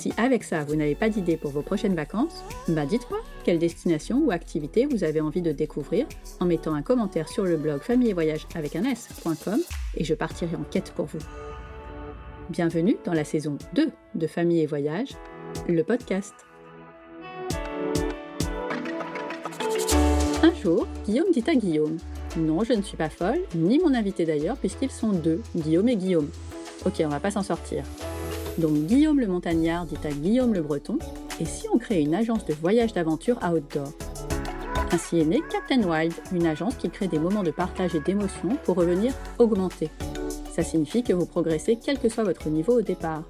Si avec ça, vous n'avez pas d'idée pour vos prochaines vacances, bah dites-moi quelle destination ou activité vous avez envie de découvrir en mettant un commentaire sur le blog famille et voyage avec un s.com et je partirai en quête pour vous. Bienvenue dans la saison 2 de Famille et Voyage, le podcast. Un jour, Guillaume dit à Guillaume Non, je ne suis pas folle, ni mon invité d'ailleurs, puisqu'ils sont deux, Guillaume et Guillaume. Ok, on va pas s'en sortir. Donc Guillaume le montagnard dit à Guillaume le breton Et si on crée une agence de voyage d'aventure outdoor Ainsi est né Captain Wild, une agence qui crée des moments de partage et d'émotion pour revenir augmenter. Ça signifie que vous progressez quel que soit votre niveau au départ.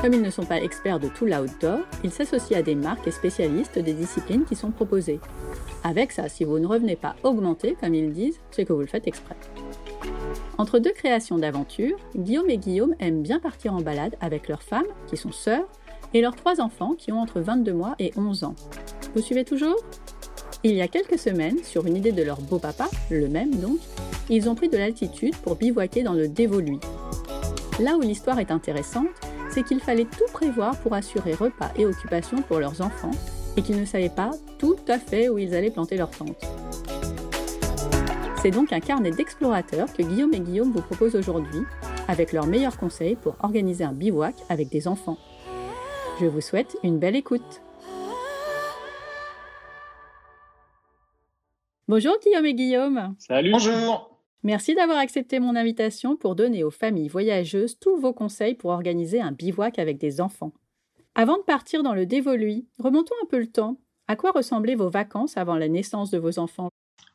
Comme ils ne sont pas experts de tout l'outdoor, ils s'associent à des marques et spécialistes des disciplines qui sont proposées. Avec ça, si vous ne revenez pas augmenter, comme ils disent, c'est que vous le faites exprès. Entre deux créations d'aventure, Guillaume et Guillaume aiment bien partir en balade avec leurs femmes, qui sont sœurs, et leurs trois enfants, qui ont entre 22 mois et 11 ans. Vous suivez toujours? Il y a quelques semaines, sur une idée de leur beau-papa, le même donc, ils ont pris de l'altitude pour bivouaquer dans le Dévoluy. Là où l'histoire est intéressante, c'est qu'il fallait tout prévoir pour assurer repas et occupation pour leurs enfants, et qu'ils ne savaient pas tout à fait où ils allaient planter leur tente. C'est donc un carnet d'explorateurs que Guillaume et Guillaume vous proposent aujourd'hui, avec leurs meilleurs conseils pour organiser un bivouac avec des enfants. Je vous souhaite une belle écoute. Bonjour Guillaume et Guillaume. Salut. Bonjour. Merci d'avoir accepté mon invitation pour donner aux familles voyageuses tous vos conseils pour organiser un bivouac avec des enfants. Avant de partir dans le dévoluy, remontons un peu le temps. À quoi ressemblaient vos vacances avant la naissance de vos enfants?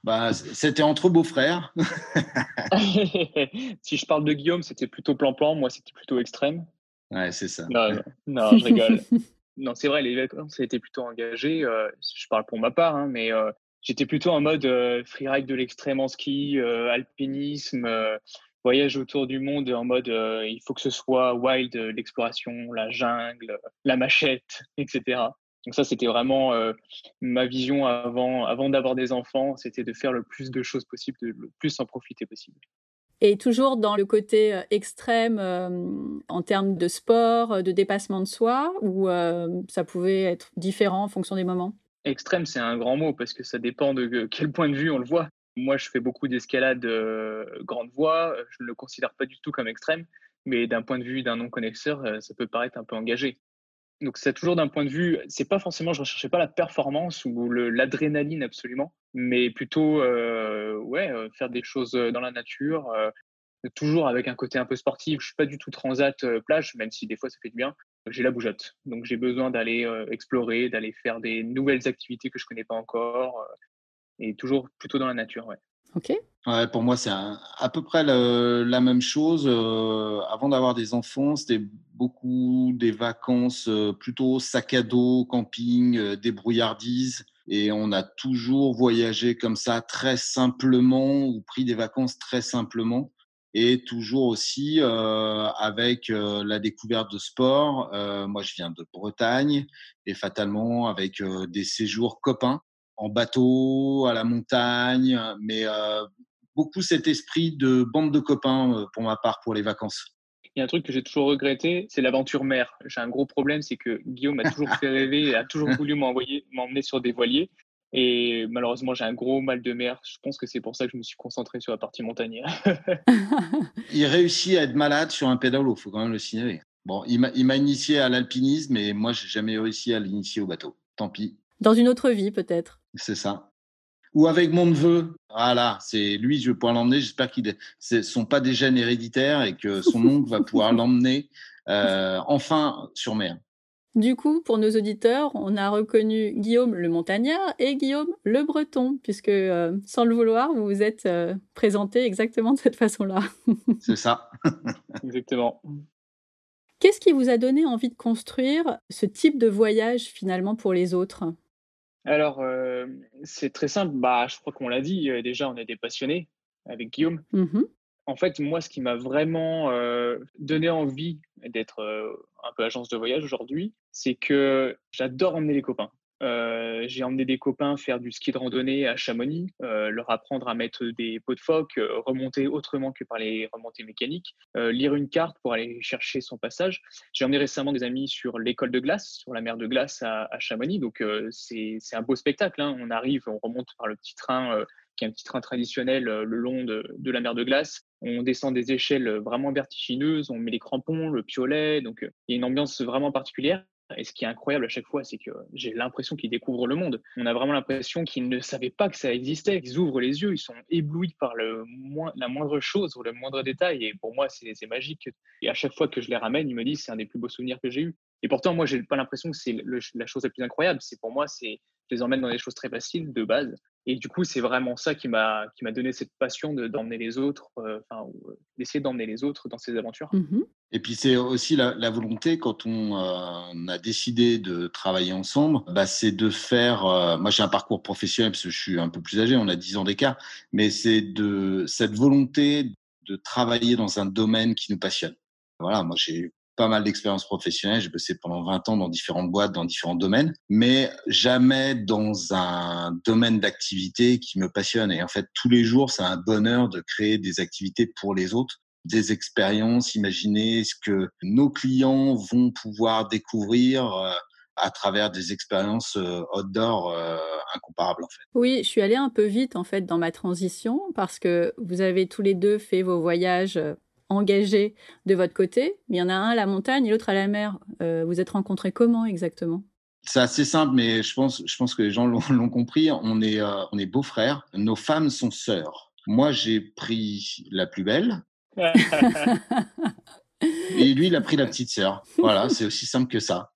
Bah, C'était entre beaux-frères. si je parle de Guillaume, c'était plutôt plan-plan. Moi, c'était plutôt extrême. Ouais, c'est ça. Non, non, je rigole. non, c'est vrai, les vacances étaient plutôt engagées. Euh, je parle pour ma part, hein, mais euh, j'étais plutôt en mode euh, freeride de l'extrême en ski, alpinisme, voyage autour du monde en mode il faut que ce soit wild, l'exploration, la jungle, la machette, etc. Donc ça, c'était vraiment ma vision avant, avant d'avoir des enfants, c'était de faire le plus de choses possible, de le plus en profiter possible. Et toujours dans le côté extrême en termes de sport, de dépassement de soi, ou ça pouvait être différent en fonction des moments? Extrême, c'est un grand mot parce que ça dépend de quel point de vue on le voit. Moi, je fais beaucoup d'escalade euh, grande voie. Je ne le considère pas du tout comme extrême, mais d'un point de vue d'un non-connaisseur, euh, ça peut paraître un peu engagé. Donc, c'est toujours d'un point de vue, c'est pas forcément, je recherchais pas la performance ou l'adrénaline absolument, mais plutôt, euh, ouais, euh, faire des choses dans la nature, euh, toujours avec un côté un peu sportif. Je suis pas du tout transat plage, même si des fois ça fait du bien. J'ai la bougeotte, donc j'ai besoin d'aller explorer, d'aller faire des nouvelles activités que je connais pas encore et toujours plutôt dans la nature. Ouais. Pour moi, c'est à peu près la même chose. Euh, avant d'avoir des enfants, c'était beaucoup des vacances euh, plutôt sac à dos, camping, euh, débrouillardise. Et on a toujours voyagé comme ça très simplement ou pris des vacances très simplement. Et toujours aussi avec la découverte de sport. moi, je viens de Bretagne et fatalement avec des séjours copains en bateau, à la montagne, mais euh, beaucoup cet esprit de bande de copains euh, pour ma part pour les vacances. Il y a un truc que j'ai toujours regretté, c'est l'aventure mer. J'ai un gros problème, c'est que Guillaume a toujours fait rêver, a toujours voulu m'envoyer, m'emmener sur des voiliers. Et malheureusement, j'ai un gros mal de mer. Je pense que c'est pour ça que je me suis concentré sur la partie montagnère. il réussit à être malade sur un pédalo, il faut quand même le signaler. Bon, il m'a initié à l'alpinisme, mais moi, j'ai jamais réussi à l'initier au bateau. Tant pis. Dans une autre vie, peut-être. C'est ça. Ou avec mon neveu. Voilà, c'est lui, je vais pouvoir l'emmener. J'espère qu'ils ne sont pas des gènes héréditaires et que son oncle va pouvoir l'emmener euh, enfin sur mer. Du coup, pour nos auditeurs, on a reconnu Guillaume le montagnard et Guillaume le breton, puisque euh, sans le vouloir, vous vous êtes euh, présenté exactement de cette façon-là. C'est ça. Exactement. Qu'est-ce qui vous a donné envie de construire ce type de voyage finalement pour les autres? Alors, euh, c'est très simple. Bah, je crois qu'on l'a dit, euh, déjà, on est des passionnés avec Guillaume. Mmh en fait, moi, ce qui m'a vraiment euh, donné envie d'être un peu agence de voyage aujourd'hui, c'est que j'adore emmener les copains. Euh, j'ai emmené des copains faire du ski de randonnée à Chamonix, euh, leur apprendre à mettre des pots de phoque, euh, remonter autrement que par les remontées mécaniques, lire une carte pour aller chercher son passage. J'ai emmené récemment des amis sur l'école de glace, sur la mer de glace à, Chamonix. Donc c'est un beau spectacle. Hein. On arrive, on remonte par le petit train qui est un petit train traditionnel le long de, de, la mer de glace. On descend des échelles vraiment vertigineuses, on met les crampons, le piolet, donc il y a une ambiance vraiment particulière. Et ce qui est incroyable à chaque fois, c'est que j'ai l'impression qu'ils découvrent le monde. On a vraiment l'impression qu'ils ne savaient pas que ça existait. Ils ouvrent les yeux, ils sont éblouis par la moindre chose ou le moindre détail. Et pour moi, c'est magique. Et à chaque fois que je les ramène, ils me disent c'est un des plus beaux souvenirs que j'ai eu. Et pourtant, moi, j'ai pas l'impression que c'est la chose la plus incroyable. C'est pour moi, c'est je les emmène dans des choses très faciles de base. Et du coup, c'est vraiment ça qui m'a qui m'a donné cette passion d'emmener les autres, euh, enfin, euh, d'essayer d'emmener les autres dans ces aventures. Mmh Et puis c'est aussi la, volonté quand on, euh, a décidé de travailler ensemble, bah, c'est de faire. moi, j'ai un parcours professionnel parce que je suis un peu plus âgé, on a 10 ans d'écart, mais c'est de cette volonté de travailler dans un domaine qui nous passionne. Voilà, moi j'ai pas mal d'expériences professionnelles. J'ai bossé pendant 20 ans dans différentes boîtes, dans différents domaines, mais jamais dans un domaine d'activité qui me passionne. Et en fait, tous les jours, c'est un bonheur de créer des activités pour les autres des expériences, imaginer ce que nos clients vont pouvoir découvrir euh, à travers des expériences euh, outdoor euh, incomparables en fait. Oui, je suis allée un peu vite en fait dans ma transition parce que vous avez tous les deux fait vos voyages engagés de votre côté, mais il y en a un à la montagne et l'autre à la mer. Euh, vous êtes rencontrés comment exactement? C'est assez simple, mais je pense, je pense que les gens l'ont compris. On est, euh, on est beaux-frères. Nos femmes sont sœurs. Moi, j'ai pris la plus belle. et lui, il a pris la petite sœur. Voilà, c'est aussi simple que ça.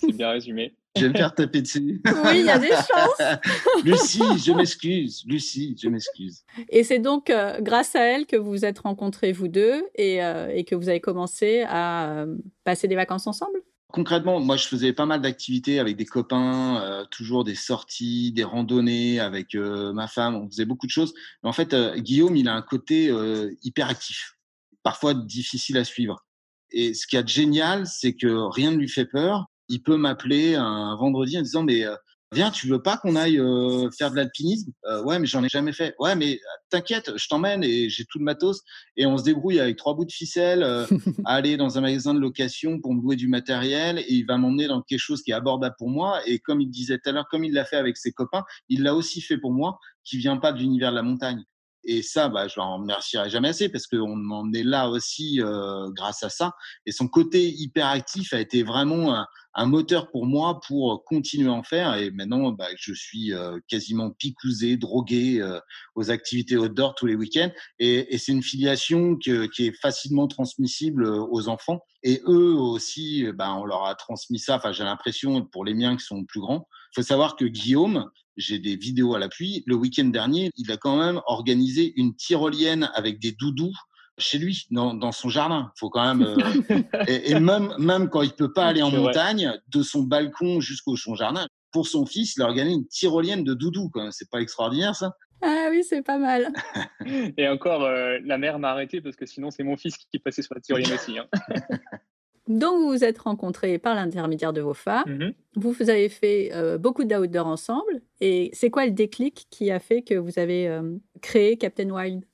c'est bien résumé. Je vais me faire taper dessus. Oui, il y a des chances. Lucie, je m'excuse. Lucie, je m'excuse. Et c'est donc euh, grâce à elle que vous vous êtes rencontrés, vous deux, et, euh, et que vous avez commencé à euh, passer des vacances ensemble? Concrètement, moi, je faisais pas mal d'activités avec des copains, toujours des sorties, des randonnées avec ma femme. On faisait beaucoup de choses. Mais en fait, Guillaume, il a un côté hyper actif, parfois difficile à suivre. Et ce qui est génial, c'est que rien ne lui fait peur il peut m'appeler un vendredi en disant mais euh, viens, tu veux pas qu'on aille euh, faire de l'alpinisme? Euh, Ouais, mais j'en ai jamais fait. Ouais, mais t'inquiète, je t'emmène et j'ai tout le matos et on se débrouille avec trois bouts de ficelle à aller dans un magasin de location pour me louer du matériel et il va m'emmener dans quelque chose qui est abordable pour moi. Et comme il disait tout à l'heure, comme il l'a fait avec ses copains, il l'a aussi fait pour moi, qui vient pas de l'univers de la montagne. Et ça, bah, je l'en remercierai jamais assez parce qu'on m'en est là aussi grâce à ça. Et son côté hyperactif a été vraiment un, moteur pour moi pour continuer à en faire. Et maintenant, bah, je suis euh, quasiment picousé, drogué euh, aux activités outdoor tous les week-ends. Et, c'est une filiation qui est facilement transmissible euh, aux enfants. Et eux aussi, bah, on leur a transmis ça. Enfin, j'ai l'impression pour les miens qui sont plus grands. Il faut savoir que Guillaume, j'ai des vidéos à l'appui. Le week-end dernier, il a quand même organisé une tyrolienne avec des doudous chez lui, dans, dans son jardin. Faut quand même. Euh, et, même, même quand il peut pas aller en montagne, de son balcon jusqu'au son jardin, pour son fils, il a organisé une tyrolienne de doudou. C'est pas extraordinaire ça? Ah oui, c'est pas mal. et encore, euh, la mère m'a arrêté parce que sinon c'est mon fils qui passait sur la tyrolienne aussi. Hein. Donc, vous vous êtes rencontrés par l'intermédiaire de vos femmes. Mm-hmm. Vous, avez fait euh, beaucoup d'outdoor ensemble. Et c'est quoi le déclic qui a fait que vous avez créé Captain Wild?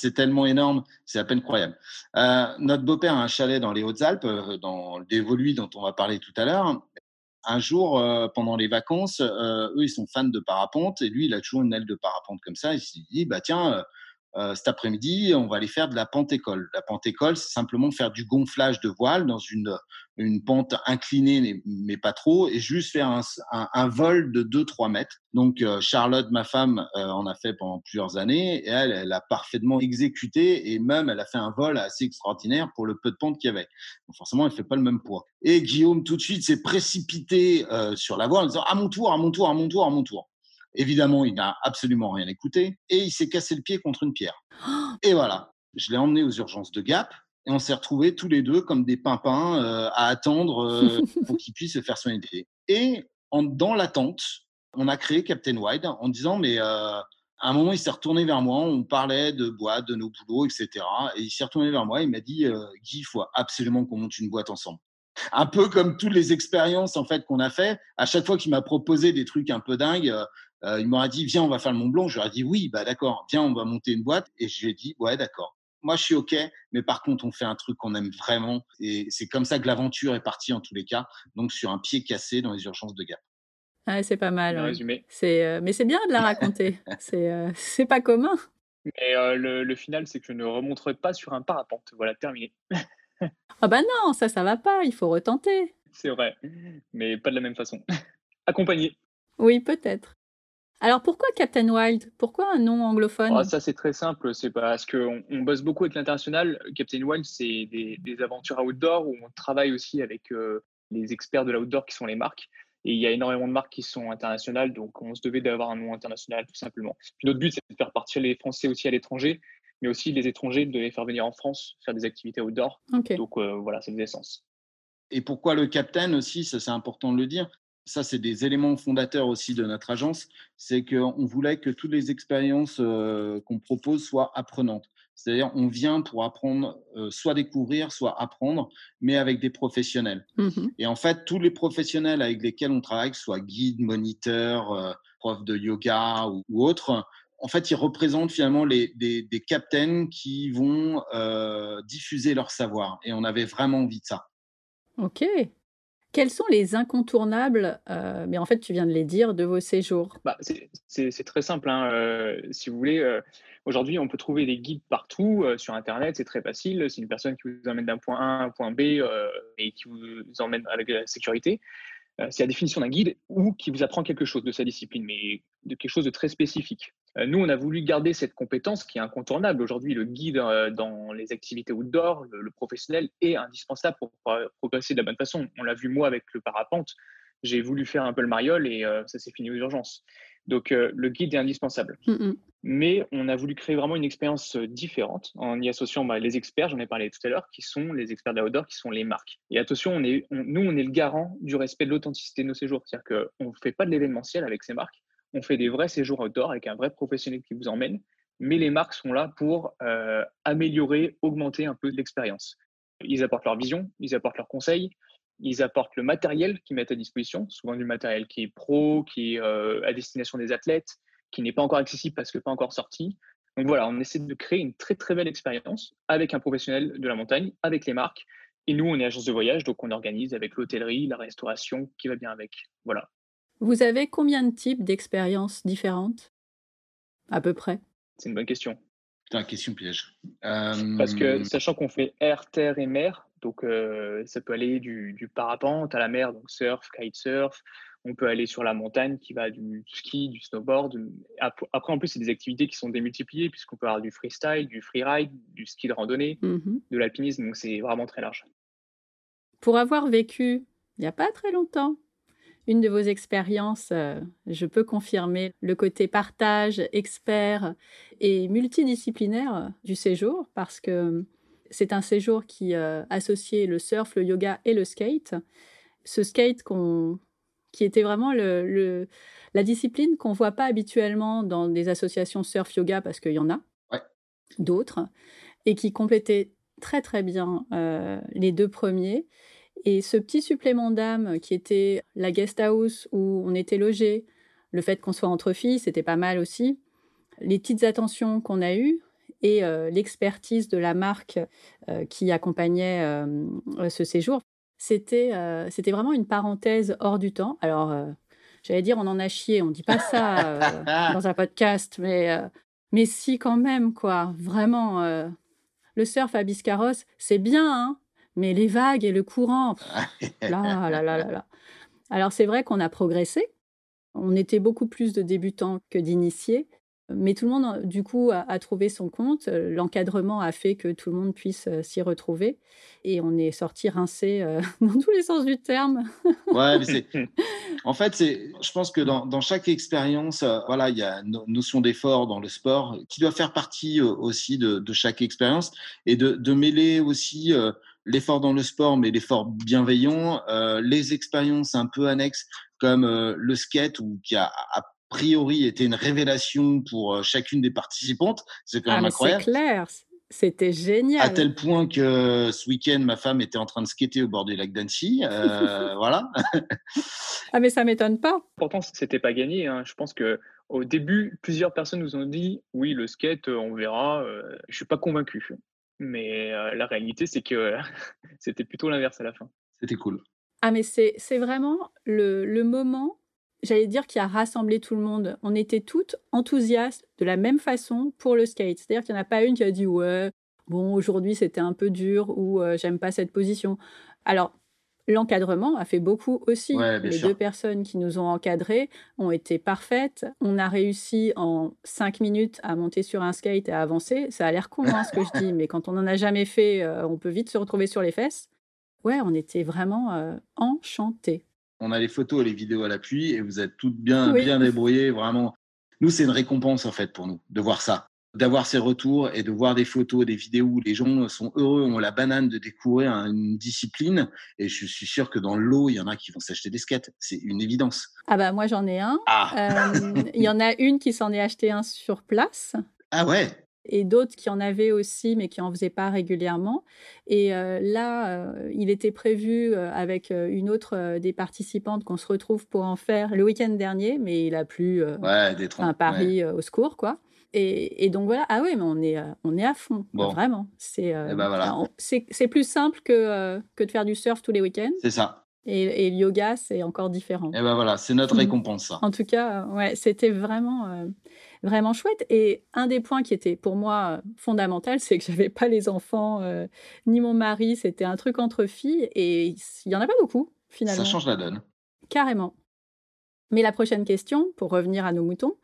C'est tellement énorme, c'est à peine croyable. Euh, notre beau-père a un chalet dans les Hautes-Alpes, euh, dans le Dévoluy dont on va parler tout à l'heure. Un jour, euh, pendant les vacances, eux, ils sont fans de parapente et lui, il a toujours une aile de parapente comme ça. Il s'est dit, bah tiens, euh, cet après-midi, on va aller faire de la pente école. La pente école, c'est simplement faire du gonflage de voile dans une, une pente inclinée, mais pas trop, et juste faire un, un, vol de 2-3 mètres. Donc, euh, Charlotte, ma femme, euh, en a fait pendant plusieurs années, et elle, elle a parfaitement exécuté, et même, elle a fait un vol assez extraordinaire pour le peu de pente qu'il y avait. Donc, forcément, elle fait pas le même poids. Et Guillaume, tout de suite, s'est précipité sur la voile en disant, à mon tour, à mon tour, à mon tour, à mon tour. Évidemment, il n'a absolument rien écouté et il s'est cassé le pied contre une pierre. Et voilà, je l'ai emmené aux urgences de Gap Et on s'est retrouvés tous les deux comme des pimpins à attendre pour qu'ils puissent se faire soigner. Et en, dans l'attente, on a créé Captain Wide en disant, mais à un moment, il s'est retourné vers moi, on parlait de boîte, de nos boulots, etc. Et il s'est retourné vers moi, il m'a dit, Guy, il faut absolument qu'on monte une boîte ensemble un peu comme toutes les expériences en fait qu'on a fait. À chaque fois qu'il m'a proposé des trucs un peu dingues, euh, il m'aurait dit viens on va faire le Mont Blanc. J'aurais dit oui bah d'accord, viens on va monter une boîte. Et je lui ai dit ouais d'accord. Moi je suis ok, mais par contre on fait un truc qu'on aime vraiment. Et c'est comme ça que l'aventure est partie en tous les cas. Donc sur un pied cassé dans les urgences de Gap. Ah, c'est pas mal. Résumé. C'est, euh, mais c'est bien de la raconter. c'est, euh, c'est pas commun. Mais le, le, final, c'est que je ne remonterai pas sur un parapente. Voilà, terminé. Ah bah non, ça, ça va pas, il faut retenter. C'est vrai, mais pas de la même façon. Accompagné. Oui, peut-être. Alors pourquoi Captain Wild? Pourquoi un nom anglophone? Ah, Ça c'est très simple, c'est parce qu'on on bosse beaucoup avec l'international. Captain Wild, c'est des, aventures outdoor où on travaille aussi avec euh, les experts de l'outdoor qui sont les marques. Et il y a énormément de marques qui sont internationales, donc on se devait d'avoir un nom international tout simplement. Puis notre but, c'est de faire partir les Français aussi à l'étranger mais aussi les étrangers de les faire venir en France faire des activités outdoor. Donc euh, voilà, c'est des essences. Et pourquoi le captain aussi, ça c'est important de le dire. Ça, c'est des éléments fondateurs aussi de notre agence. C'est qu'on voulait que toutes les expériences euh, qu'on propose soient apprenantes. C'est-à-dire, on vient pour apprendre, euh, soit découvrir, soit apprendre, mais avec des professionnels. Mmh Et en fait, tous les professionnels avec lesquels on travaille, que ce soit guide, moniteur, prof de yoga ou, ou autres, en fait, ils représentent finalement les, des, des captains qui vont euh, diffuser leur savoir. Et on avait vraiment envie de ça. Ok. Quels sont les incontournables, euh, mais en fait tu viens de les dire, de vos séjours? Bah, C'est très simple. Hein. Euh, si vous voulez, aujourd'hui on peut trouver des guides partout sur Internet, c'est très facile. C'est une personne qui vous emmène d'un point A à un point B et qui vous emmène avec la sécurité. c'est la définition d'un guide ou qui vous apprend quelque chose de sa discipline, mais de quelque chose de très spécifique. Euh, nous, on a voulu garder cette compétence qui est incontournable. Aujourd'hui, le guide euh, dans les activités outdoor, le, professionnel, est indispensable pour progresser de la bonne façon. On l'a vu moi avec le parapente. J'ai voulu faire un peu le mariole et euh, ça s'est fini aux urgences. Donc, le guide est indispensable. Mm, mm. Mais on a voulu créer vraiment une expérience différente en y associant bah, les experts, j'en ai parlé tout à l'heure, qui sont les experts de l'outdoor, qui sont les marques. Et attention, on est, nous, on est le garant du respect de l'authenticité de nos séjours. C'est-à-dire qu'on ne fait pas de l'événementiel avec ces marques on fait des vrais séjours outdoor avec un vrai professionnel qui vous emmène, mais les marques sont là pour euh, améliorer, augmenter un peu l'expérience. Ils apportent leur vision, ils apportent leurs conseils, ils apportent le matériel qu'ils mettent à disposition, souvent du matériel qui est pro, qui est euh, à destination des athlètes, qui n'est pas encore accessible parce que pas encore sorti. Donc voilà, on essaie de créer une très très belle expérience avec un professionnel de la montagne, avec les marques. Et nous, on est agence de voyage, donc on organise avec l'hôtellerie, la restauration qui va bien avec. Voilà. Vous avez combien de types d'expériences différentes? À peu près C'est une bonne question. C'est une question piège. Parce que euh, sachant qu'on fait air, terre et mer, donc euh, ça peut aller du, parapente à la mer, donc surf, kitesurf. On peut aller sur la montagne qui va du ski, du snowboard. Après, en plus, c'est des activités qui sont démultipliées puisqu'on peut avoir du freestyle, du freeride, du ski de randonnée, mmh de l'alpinisme. Donc c'est vraiment très large. Pour avoir vécu il n'y a pas très longtemps une de vos expériences, euh, je peux confirmer le côté partage, expert et multidisciplinaire du séjour parce que c'est un séjour qui euh, associait le surf, le yoga et le skate. Ce skate qui était vraiment la discipline qu'on voit pas habituellement dans des associations surf-yoga parce qu'il y en a d'autres et qui complétait très très bien euh, les deux premiers. Et ce petit supplément d'âme qui était la guest house où on était logé, le fait qu'on soit entre filles, c'était pas mal aussi. Les petites attentions qu'on a eues et euh, l'expertise de la marque euh, qui accompagnait euh, ce séjour, c'était vraiment une parenthèse hors du temps. Alors, j'allais dire, on en a chié, on dit pas ça dans un podcast, mais, mais si quand même, quoi. Vraiment, le surf à Biscarros, c'est bien, hein mais les vagues et le courant, là, là, là, là, Alors c'est vrai qu'on a progressé. On était beaucoup plus de débutants que d'initiés. Mais tout le monde, du coup, a, trouvé son compte. L'encadrement a fait que tout le monde puisse s'y retrouver. Et on est sorti rincé dans tous les sens du terme. ouais, mais c'est... En fait, c'est... je pense que dans, chaque expérience, voilà, il y a une notion d'effort dans le sport qui doit faire partie aussi de, chaque expérience et de, de mêler aussi l'effort dans le sport, mais l'effort bienveillant, euh, les expériences un peu annexes comme euh, le skate, ou qui a a priori été une révélation pour euh, chacune des participantes. C'est quand même ah, incroyable. C'est clair. C'était génial. À tel point que ce week-end, ma femme était en train de skater au bord du lac d'Annecy. voilà. ah, mais ça m'étonne pas. Pourtant, c'était pas gagné. Hein. Je pense que au début, plusieurs personnes nous ont dit oui, le skate, on verra. je suis pas convaincu. Mais la réalité, c'est que c'était plutôt l'inverse à la fin. C'était cool. Ah, mais c'est vraiment le, le moment, j'allais dire, qui a rassemblé tout le monde. On était toutes enthousiastes de la même façon pour le skate. C'est-à-dire qu'il n'y en a pas une qui a dit Ouais, bon, aujourd'hui c'était un peu dur ou j'aime pas cette position. Alors, L'encadrement a fait beaucoup aussi. les deux personnes qui nous ont encadrés ont été parfaites. On a réussi en cinq minutes à monter sur un skate et à avancer. Ça a l'air con hein, ce que je dis, mais quand on n'en a jamais fait, euh, on peut vite se retrouver sur les fesses. Ouais, on était vraiment euh, enchantés. On a les photos et les vidéos à l'appui et vous êtes toutes bien, bien débrouillées. Vraiment, nous, c'est une récompense en fait pour nous de voir ça d'avoir ces retours et de voir des photos, des vidéos où les gens sont heureux, ont la banane de découvrir une discipline. Et je suis sûr que dans l'eau, il y en a qui vont s'acheter des skates. C'est une évidence. Ah bah moi j'en ai un. Ah. Euh, il y en a une qui s'en est acheté un sur place. Ah ouais et d'autres qui en avaient aussi, mais qui en faisaient pas régulièrement. Et euh, là, euh, il était prévu avec une autre des participantes qu'on se retrouve pour en faire le week-end dernier, mais il a plu ouais, un pari au secours, quoi. Et, donc voilà, ah oui, mais on est, euh, on est à fond, vraiment. C'est euh, eh ben c'est plus simple que, euh, que de faire du surf tous les week-ends. C'est ça. Et, le yoga, c'est encore différent. Et ben voilà, c'est notre mmh. récompense. En tout cas, ouais, c'était vraiment, vraiment chouette. Et un des points qui était pour moi fondamental, c'est que j'avais pas les enfants ni mon mari. C'était un truc entre filles et il y en a pas beaucoup finalement. Ça change la donne. Carrément. Mais la prochaine question, pour revenir à nos moutons,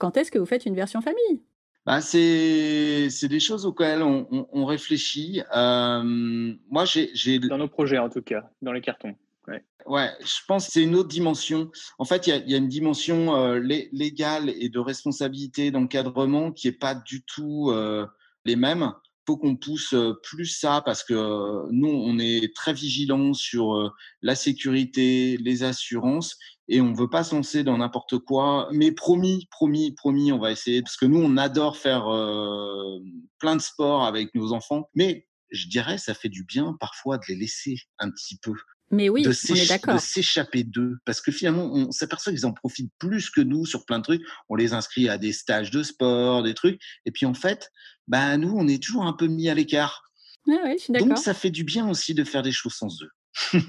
quand est-ce que vous faites une version famille? Bah, c'est, des choses auxquelles on, réfléchit. Euh, moi, j'ai, Dans nos projets, en tout cas, dans les cartons. Ouais. je pense que c'est une autre dimension. En fait, il y, a, une dimension euh, légale et de responsabilité d'encadrement qui n'est pas du tout euh, les mêmes. Faut qu'on pousse plus ça parce que nous, on est très vigilants sur la sécurité, les assurances et on veut pas se lancer dans n'importe quoi. Mais promis, promis, promis, on va essayer parce que nous, on adore faire euh, plein de sports avec nos enfants. Mais je dirais, ça fait du bien parfois de les laisser un petit peu. Mais oui, de on est d'accord. De s'échapper d'eux. Parce que finalement, on s'aperçoit qu'ils en profitent plus que nous sur plein de trucs. On les inscrit à des stages de sport, des trucs. Et puis en fait, bah, nous, on est toujours un peu mis à l'écart. Ah oui, je suis d'accord. Donc ça fait du bien aussi de faire des choses sans eux.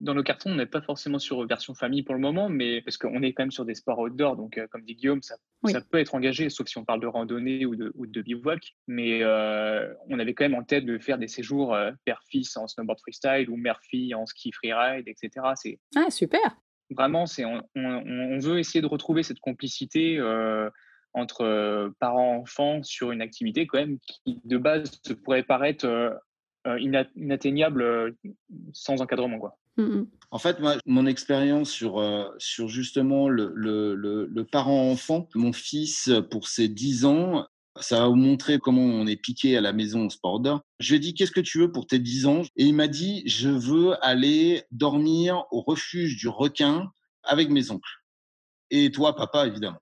dans nos cartons, on n'est pas forcément sur version famille pour le moment, mais parce qu'on est quand même sur des sports outdoor, donc euh, comme dit Guillaume, ça, ça, peut être engagé, sauf si on parle de randonnée ou de, ou de bivouac. Mais euh, on avait quand même en tête de faire des séjours euh, père-fils en snowboard freestyle ou mère-fille en ski freeride, etc. C'est ah super. Vraiment, c'est on, on, veut essayer de retrouver cette complicité. Entre parents-enfants sur une activité quand même qui de base pourrait paraître inatteignable sans encadrement. Quoi. Mmh en fait, moi, mon expérience sur, euh, sur justement le, le, le, parent-enfant, mon fils, pour ses 10 ans, ça va vous montrer comment on est piqué à la maison au sport d'or. Je lui ai dit, qu'est-ce que tu veux pour tes 10 ans? Et il m'a dit, je veux aller dormir au refuge du requin avec mes oncles. Et toi, papa, évidemment.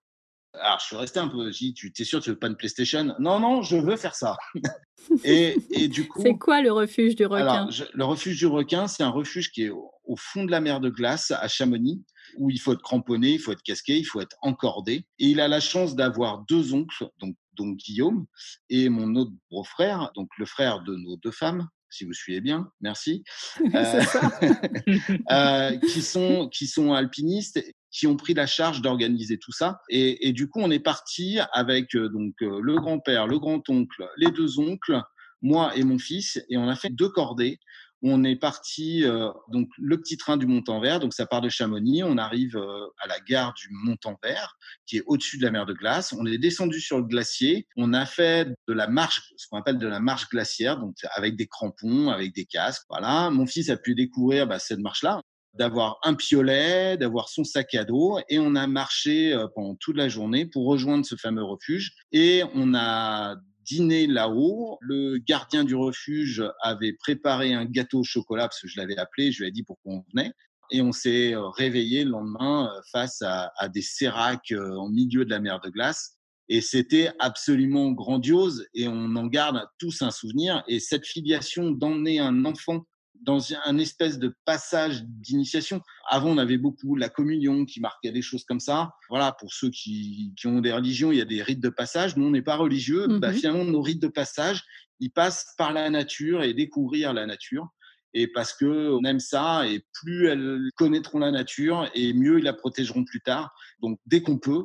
Alors, je suis resté un peu. J'ai dit, tu es sûr, tu veux pas une PlayStation? Non, non, je veux faire ça. et, et, du coup. C'est quoi le refuge du requin? Le refuge du requin, c'est un refuge qui est au, fond de la mer de glace à Chamonix, où il faut être cramponné, il faut être casqué, il faut être encordé. Et il a la chance d'avoir deux oncles, donc, donc Guillaume et mon autre beau-frère, donc le frère de nos deux femmes, si vous suivez bien, merci, euh, euh, qui, sont, qui sont alpinistes qui ont pris la charge d'organiser tout ça. Et, du coup, on est parti avec euh, donc euh, le grand-père, le grand-oncle, les deux oncles, moi et mon fils, et on a fait deux cordées on est parti euh, donc le petit train du Mont-en-Vert, donc ça part de Chamonix, on arrive à la gare du Mont-en-Vert qui est au-dessus de la mer de glace. On est descendu sur le glacier, on a fait de la marche, ce qu'on appelle de la marche glaciaire, donc avec des crampons, avec des casques. Voilà, mon fils a pu découvrir bah, cette marche-là d'avoir un piolet, d'avoir son sac à dos, et on a marché euh, pendant toute la journée pour rejoindre ce fameux refuge. Et on a dîné là-haut. Le gardien du refuge avait préparé un gâteau au chocolat, parce que je l'avais appelé, je lui ai dit pourquoi on venait. Et on s'est euh, réveillé le lendemain euh, face à, à des séracs en milieu de la mer de glace. Et c'était absolument grandiose et on en garde tous un souvenir. Et cette filiation d'emmener un enfant dans un espèce de passage d'initiation. Avant, on avait beaucoup la communion qui marquait des choses comme ça. Voilà, pour ceux qui, qui ont des religions, il y a des rites de passage. Nous, on n'est pas religieux. Bah, mhm. finalement, nos rites de passage, ils passent par la nature et découvrir la nature. Et parce que on aime ça, et plus elles connaîtront la nature, et mieux ils la protégeront plus tard. Donc, dès qu'on peut,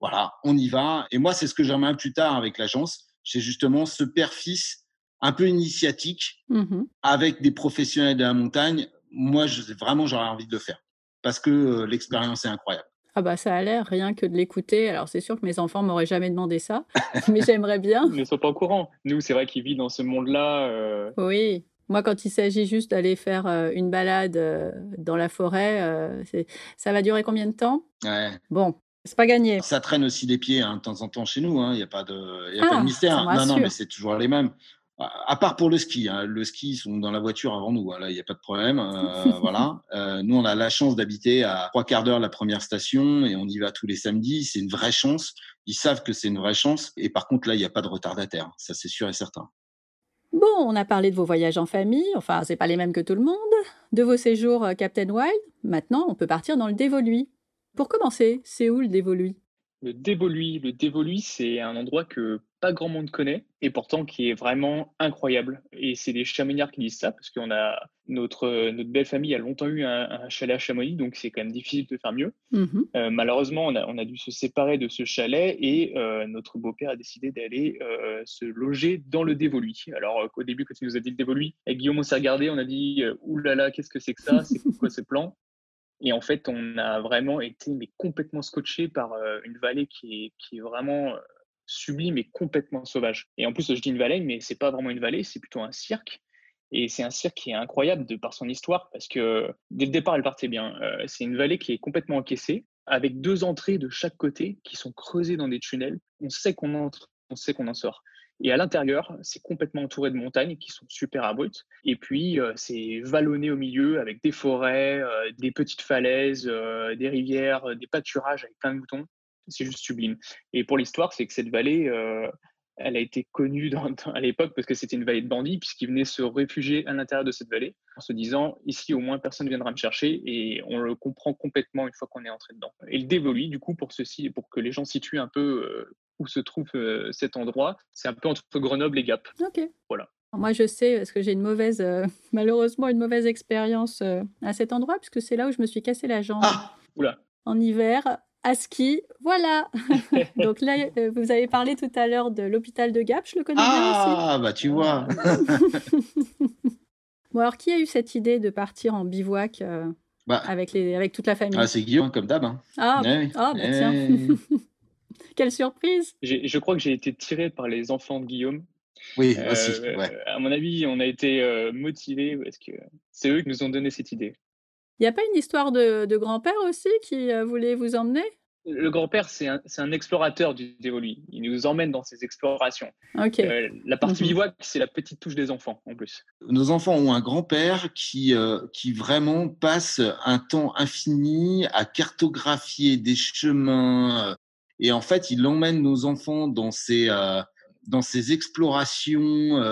voilà, on y va. Et moi, c'est ce que j'aimerais plus tard avec l'agence. C'est justement ce père-fils un peu initiatique mmh avec des professionnels de la montagne, moi, je, vraiment, j'aurais envie de le faire parce que euh, l'expérience est incroyable. Ah bah ça a l'air rien que de l'écouter. Alors c'est sûr que mes enfants m'auraient jamais demandé ça, mais j'aimerais bien. Ils ne sont pas au courant. Nous, c'est vrai qu'ils vivent dans ce monde-là. Euh. Oui. Moi, quand il s'agit juste d'aller faire euh, une balade dans la forêt, ça va durer combien de temps? Ouais. Bon, c'est pas gagné. Ça traîne aussi des pieds hein, de temps en temps chez nous. Hein. Il n'y a pas de, y a pas de ah, mystère. Non, non, mais c'est toujours les mêmes à part pour le ski, hein. le ski ils sont dans la voiture avant nous, hein. là il n'y a pas de problème. Euh, voilà. Euh, nous on a la chance d'habiter à trois quarts d'heure la première station et on y va tous les samedis. C'est une vraie chance. Ils savent que c'est une vraie chance et par contre là il n'y a pas de retardataire, ça c'est sûr et certain. Bon, on a parlé de vos voyages en famille, enfin c'est pas les mêmes que tout le monde, de vos séjours euh, Captain Wild. Maintenant on peut partir dans le Dévoluy. Pour commencer, c'est où le Dévoluy Le Dévoluy, le Dévoluy c'est un endroit que pas grand monde connaît et pourtant qui est vraiment incroyable. Et c'est les Chamonniards qui disent ça parce qu'on a notre, notre belle famille a longtemps eu un, chalet à Chamonix, donc c'est quand même difficile de faire mieux. Mmh euh, malheureusement, on a, on a, dû se séparer de ce chalet et euh, notre beau-père a décidé d'aller euh, se loger dans le Dévoluy. Alors au début, quand il nous a dit le Dévoluy, avec Guillaume, on s'est regardé, on a dit oulala, qu'est-ce que c'est que ça? C'est quoi ce plan? Et en fait, on a vraiment été mais complètement scotché par une vallée qui est, qui est vraiment sublime et complètement sauvage. Et en plus, je dis une vallée, mais c'est pas vraiment une vallée, c'est plutôt un cirque. Et c'est un cirque qui est incroyable de par son histoire parce que dès le départ, elle partait bien. Euh, c'est une vallée qui est complètement encaissée avec deux entrées de chaque côté qui sont creusées dans des tunnels. On sait qu'on entre, on sait qu'on en sort. Et à l'intérieur, c'est complètement entouré de montagnes qui sont super abruptes. Et puis, euh, c'est vallonné au milieu avec des forêts, euh, des petites falaises, des rivières, des pâturages avec plein de moutons c'est juste sublime. Et pour l'histoire, c'est que cette vallée, euh, elle a été connue à l'époque parce que c'était une vallée de bandits, puisqu'ils venaient se réfugier à l'intérieur de cette vallée en se disant ici au moins personne ne viendra me chercher et on le comprend complètement une fois qu'on est entré dedans. Et le dévolu, du coup, pour ceci, pour que les gens situent un peu euh, où se trouve euh, cet endroit, c'est un peu entre Grenoble et Gap. Ok. Voilà. Moi, je sais, parce que j'ai une mauvaise, malheureusement, une mauvaise expérience à cet endroit, puisque c'est là où je me suis cassé la jambe. Ah Oula. En hiver, à ski, voilà. Donc là, euh, vous avez parlé tout à l'heure de l'hôpital de Gap, je le connais bien aussi. Ah, bah tu vois. bon, alors qui a eu cette idée de partir en bivouac euh, bah. avec, les, avec toute la famille? Ah, c'est Guillaume, comme d'hab. Hein. Ah, eh ah bah, tiens. Eh Quelle surprise Je crois que j'ai été tiré par les enfants de Guillaume. Oui, euh, aussi. À mon avis, on a été motivés parce que c'est eux qui nous ont donné cette idée. Il n'y a pas une histoire de, grand-père aussi qui euh, voulait vous emmener? Le grand-père, c'est un, explorateur du dévolu. Il nous emmène dans ses explorations. Euh, la partie bivouac, mhm. c'est la petite touche des enfants en plus. Nos enfants ont un grand-père qui, euh, qui vraiment passe un temps infini à cartographier des chemins. Et en fait, il emmène nos enfants dans ces, dans ces explorations,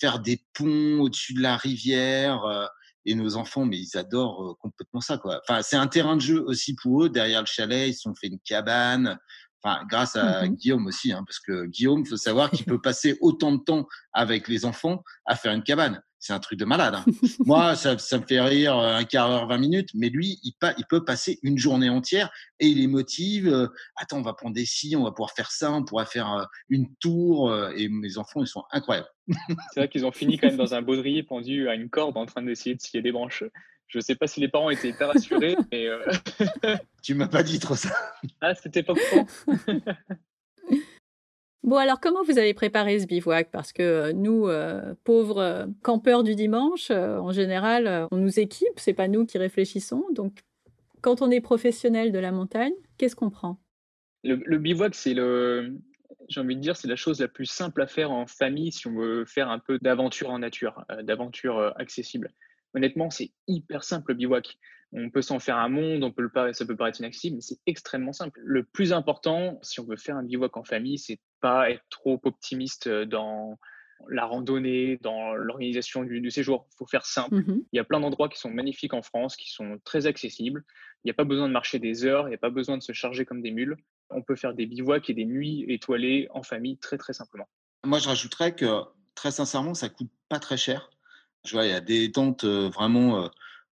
faire des ponts au-dessus de la rivière et nos enfants, mais ils adorent complètement ça, quoi. Enfin, c'est un terrain de jeu aussi pour eux. Derrière le chalet, ils se sont fait une cabane. Enfin, grâce à mmh Guillaume aussi, hein, parce que Guillaume, faut savoir qu'il peut passer autant de temps avec les enfants à faire une cabane. C'est un truc de malade. Hein. Moi, ça, me fait rire un quart d'heure, 20 minutes, mais lui, il, il, peut passer une journée entière et il est motive. attends, on va prendre des scies, on va pouvoir faire ça, on pourra faire une tour. et mes enfants, ils sont incroyables. c'est vrai qu'ils ont fini quand même dans un baudrier pendu à une corde en train d'essayer de scier des branches. Je ne sais pas si les parents étaient hyper rassurés, mais. Euh... tu m'as pas dit trop ça. Ah, c'était pas Bon, alors comment vous avez préparé ce bivouac? Parce que euh, nous, euh, pauvres euh, campeurs du dimanche, en général, on nous équipe, c'est pas nous qui réfléchissons. Donc, quand on est professionnel de la montagne, qu'est-ce qu'on prend? Le, bivouac, c'est le, j'ai envie de dire, c'est la chose la plus simple à faire en famille si on veut faire un peu d'aventure en nature, d'aventure accessible. Honnêtement, c'est hyper simple le bivouac. On peut s'en faire un monde, on peut le, ça peut paraître inaccessible, mais c'est extrêmement simple. Le plus important, si on veut faire un bivouac en famille, c'est pas être trop optimiste dans la randonnée, dans l'organisation du, séjour. Il faut faire simple. Mmh il y a plein d'endroits qui sont magnifiques en France, qui sont très accessibles. Il n'y a pas besoin de marcher des heures, il n'y a pas besoin de se charger comme des mules. On peut faire des bivouacs et des nuits étoilées en famille très très simplement. Moi, je rajouterais que très sincèrement, ça coûte pas très cher. Je vois, il y a des tentes vraiment euh,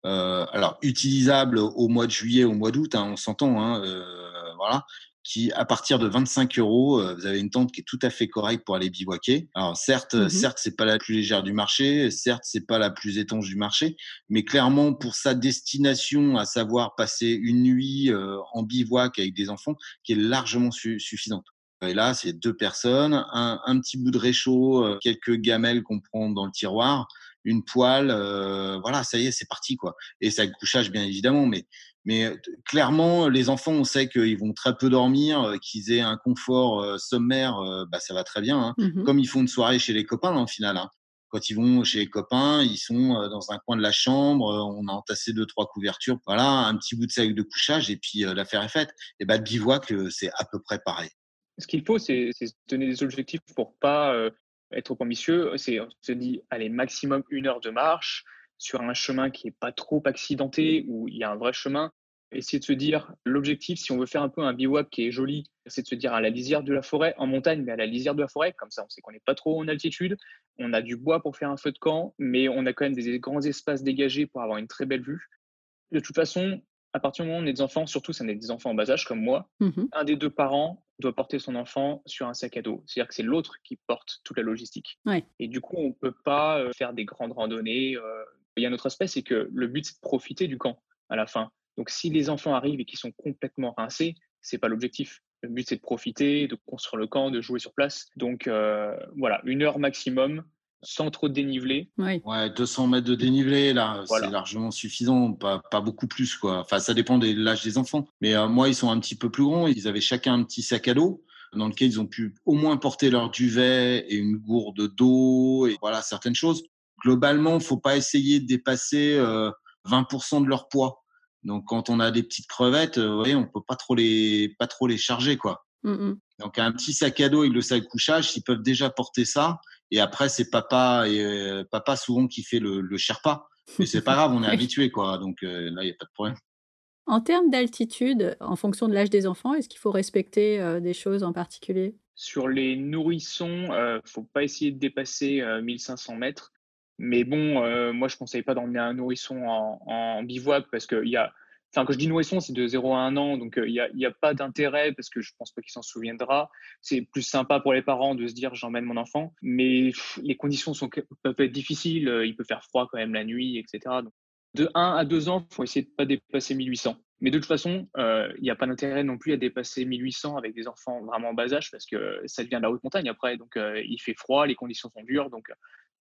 euh, alors utilisables au mois de juillet, au mois d'août, hein, on s'entend, hein, voilà, qui à partir de 25 euros, vous avez une tente qui est tout à fait correcte pour aller bivouaquer. Alors certes, mmh certes, c'est pas la plus légère du marché, certes, c'est pas la plus étanche du marché, mais clairement pour sa destination, à savoir passer une nuit en bivouac avec des enfants, qui est largement suffisante. Et là, c'est deux personnes, un, un, petit bout de réchaud, quelques gamelles qu'on prend dans le tiroir, une poêle, euh, voilà, ça y est, c'est parti quoi. Et ça le couchage bien évidemment, mais mais euh, clairement, les enfants, on sait qu'ils vont très peu dormir, euh, qu'ils aient un confort sommaire, bah, ça va très bien. Hein. Mmh Comme ils font une soirée chez les copains, en final. Hein. Quand ils vont chez les copains, ils sont dans un coin de la chambre, on a entassé deux, trois couvertures, voilà, un petit bout de sac de couchage, et puis l'affaire est faite. Et bah, le bivouac, c'est à peu près pareil. Ce qu'il faut, c'est donner des objectifs pour pas être trop ambitieux, c'est on se dit, allez, maximum une heure de marche sur un chemin qui n'est pas trop accidenté, où il y a un vrai chemin. Essayer de se dire, l'objectif, si on veut faire un peu un bivouac qui est joli, c'est de se dire à la lisière de la forêt, en montagne, mais à la lisière de la forêt, comme ça on sait qu'on n'est pas trop en altitude, on a du bois pour faire un feu de camp, mais on a quand même des grands espaces dégagés pour avoir une très belle vue. De toute façon, à partir du moment où on est des enfants, surtout si on est des enfants en bas âge comme moi, mmh un des deux parents doit porter son enfant sur un sac à dos. C'est-à-dire que c'est l'autre qui porte toute la logistique. Et du coup, on ne peut pas faire des grandes randonnées. Euh. Il y a un autre aspect, c'est que le but, c'est de profiter du camp à la fin. Donc, si les enfants arrivent et qu'ils sont complètement rincés, c'est pas l'objectif. Le but, c'est de profiter, de construire le camp, de jouer sur place. Donc, euh, voilà, une heure maximum sans trop de dénivelé. Ouais, 200 mètres de dénivelé, là, c'est largement suffisant, pas, pas, beaucoup plus. Quoi. Enfin, ça dépend de l'âge des enfants. Mais euh, moi, ils sont un petit peu plus grands. Ils avaient chacun un petit sac à dos dans lequel ils ont pu au moins porter leur duvet et une gourde d'eau et voilà certaines choses. Globalement, faut pas essayer de dépasser 20% euh, de leur poids. Donc, quand on a des petites crevettes, euh, vous voyez, on peut pas trop les pas trop les charger, quoi. Mmh Donc, un petit sac à dos avec le sac couchage, ils peuvent déjà porter ça. Et après, c'est papa et euh, papa souvent qui fait le, le Sherpa. Mais c'est pas grave, on est habitué, quoi. Donc euh, là, il n'y a pas de problème. En termes d'altitude, en fonction de l'âge des enfants, est-ce qu'il faut respecter euh, des choses en particulier? Sur les nourrissons, il ne faut pas essayer de dépasser 1500 mètres. Mais bon, moi, je ne conseille pas d'emmener un nourrisson en, bivouac parce qu'il y a Enfin, quand je dis nourrisson, c'est de 0 à 1 an, donc euh, il n'y a, pas d'intérêt parce que je ne pense pas qu'il s'en souviendra. C'est plus sympa pour les parents de se dire j'emmène mon enfant, mais les conditions sont, peuvent être difficiles, euh, il peut faire froid quand même la nuit, etc. De 1 à 2 ans, il faut essayer de ne pas dépasser 1800. Mais de toute façon, euh, il n'y a pas d'intérêt non plus à dépasser 1800 avec des enfants vraiment en bas âge parce que ça devient de la haute montagne après. Donc il fait froid, les conditions sont dures, donc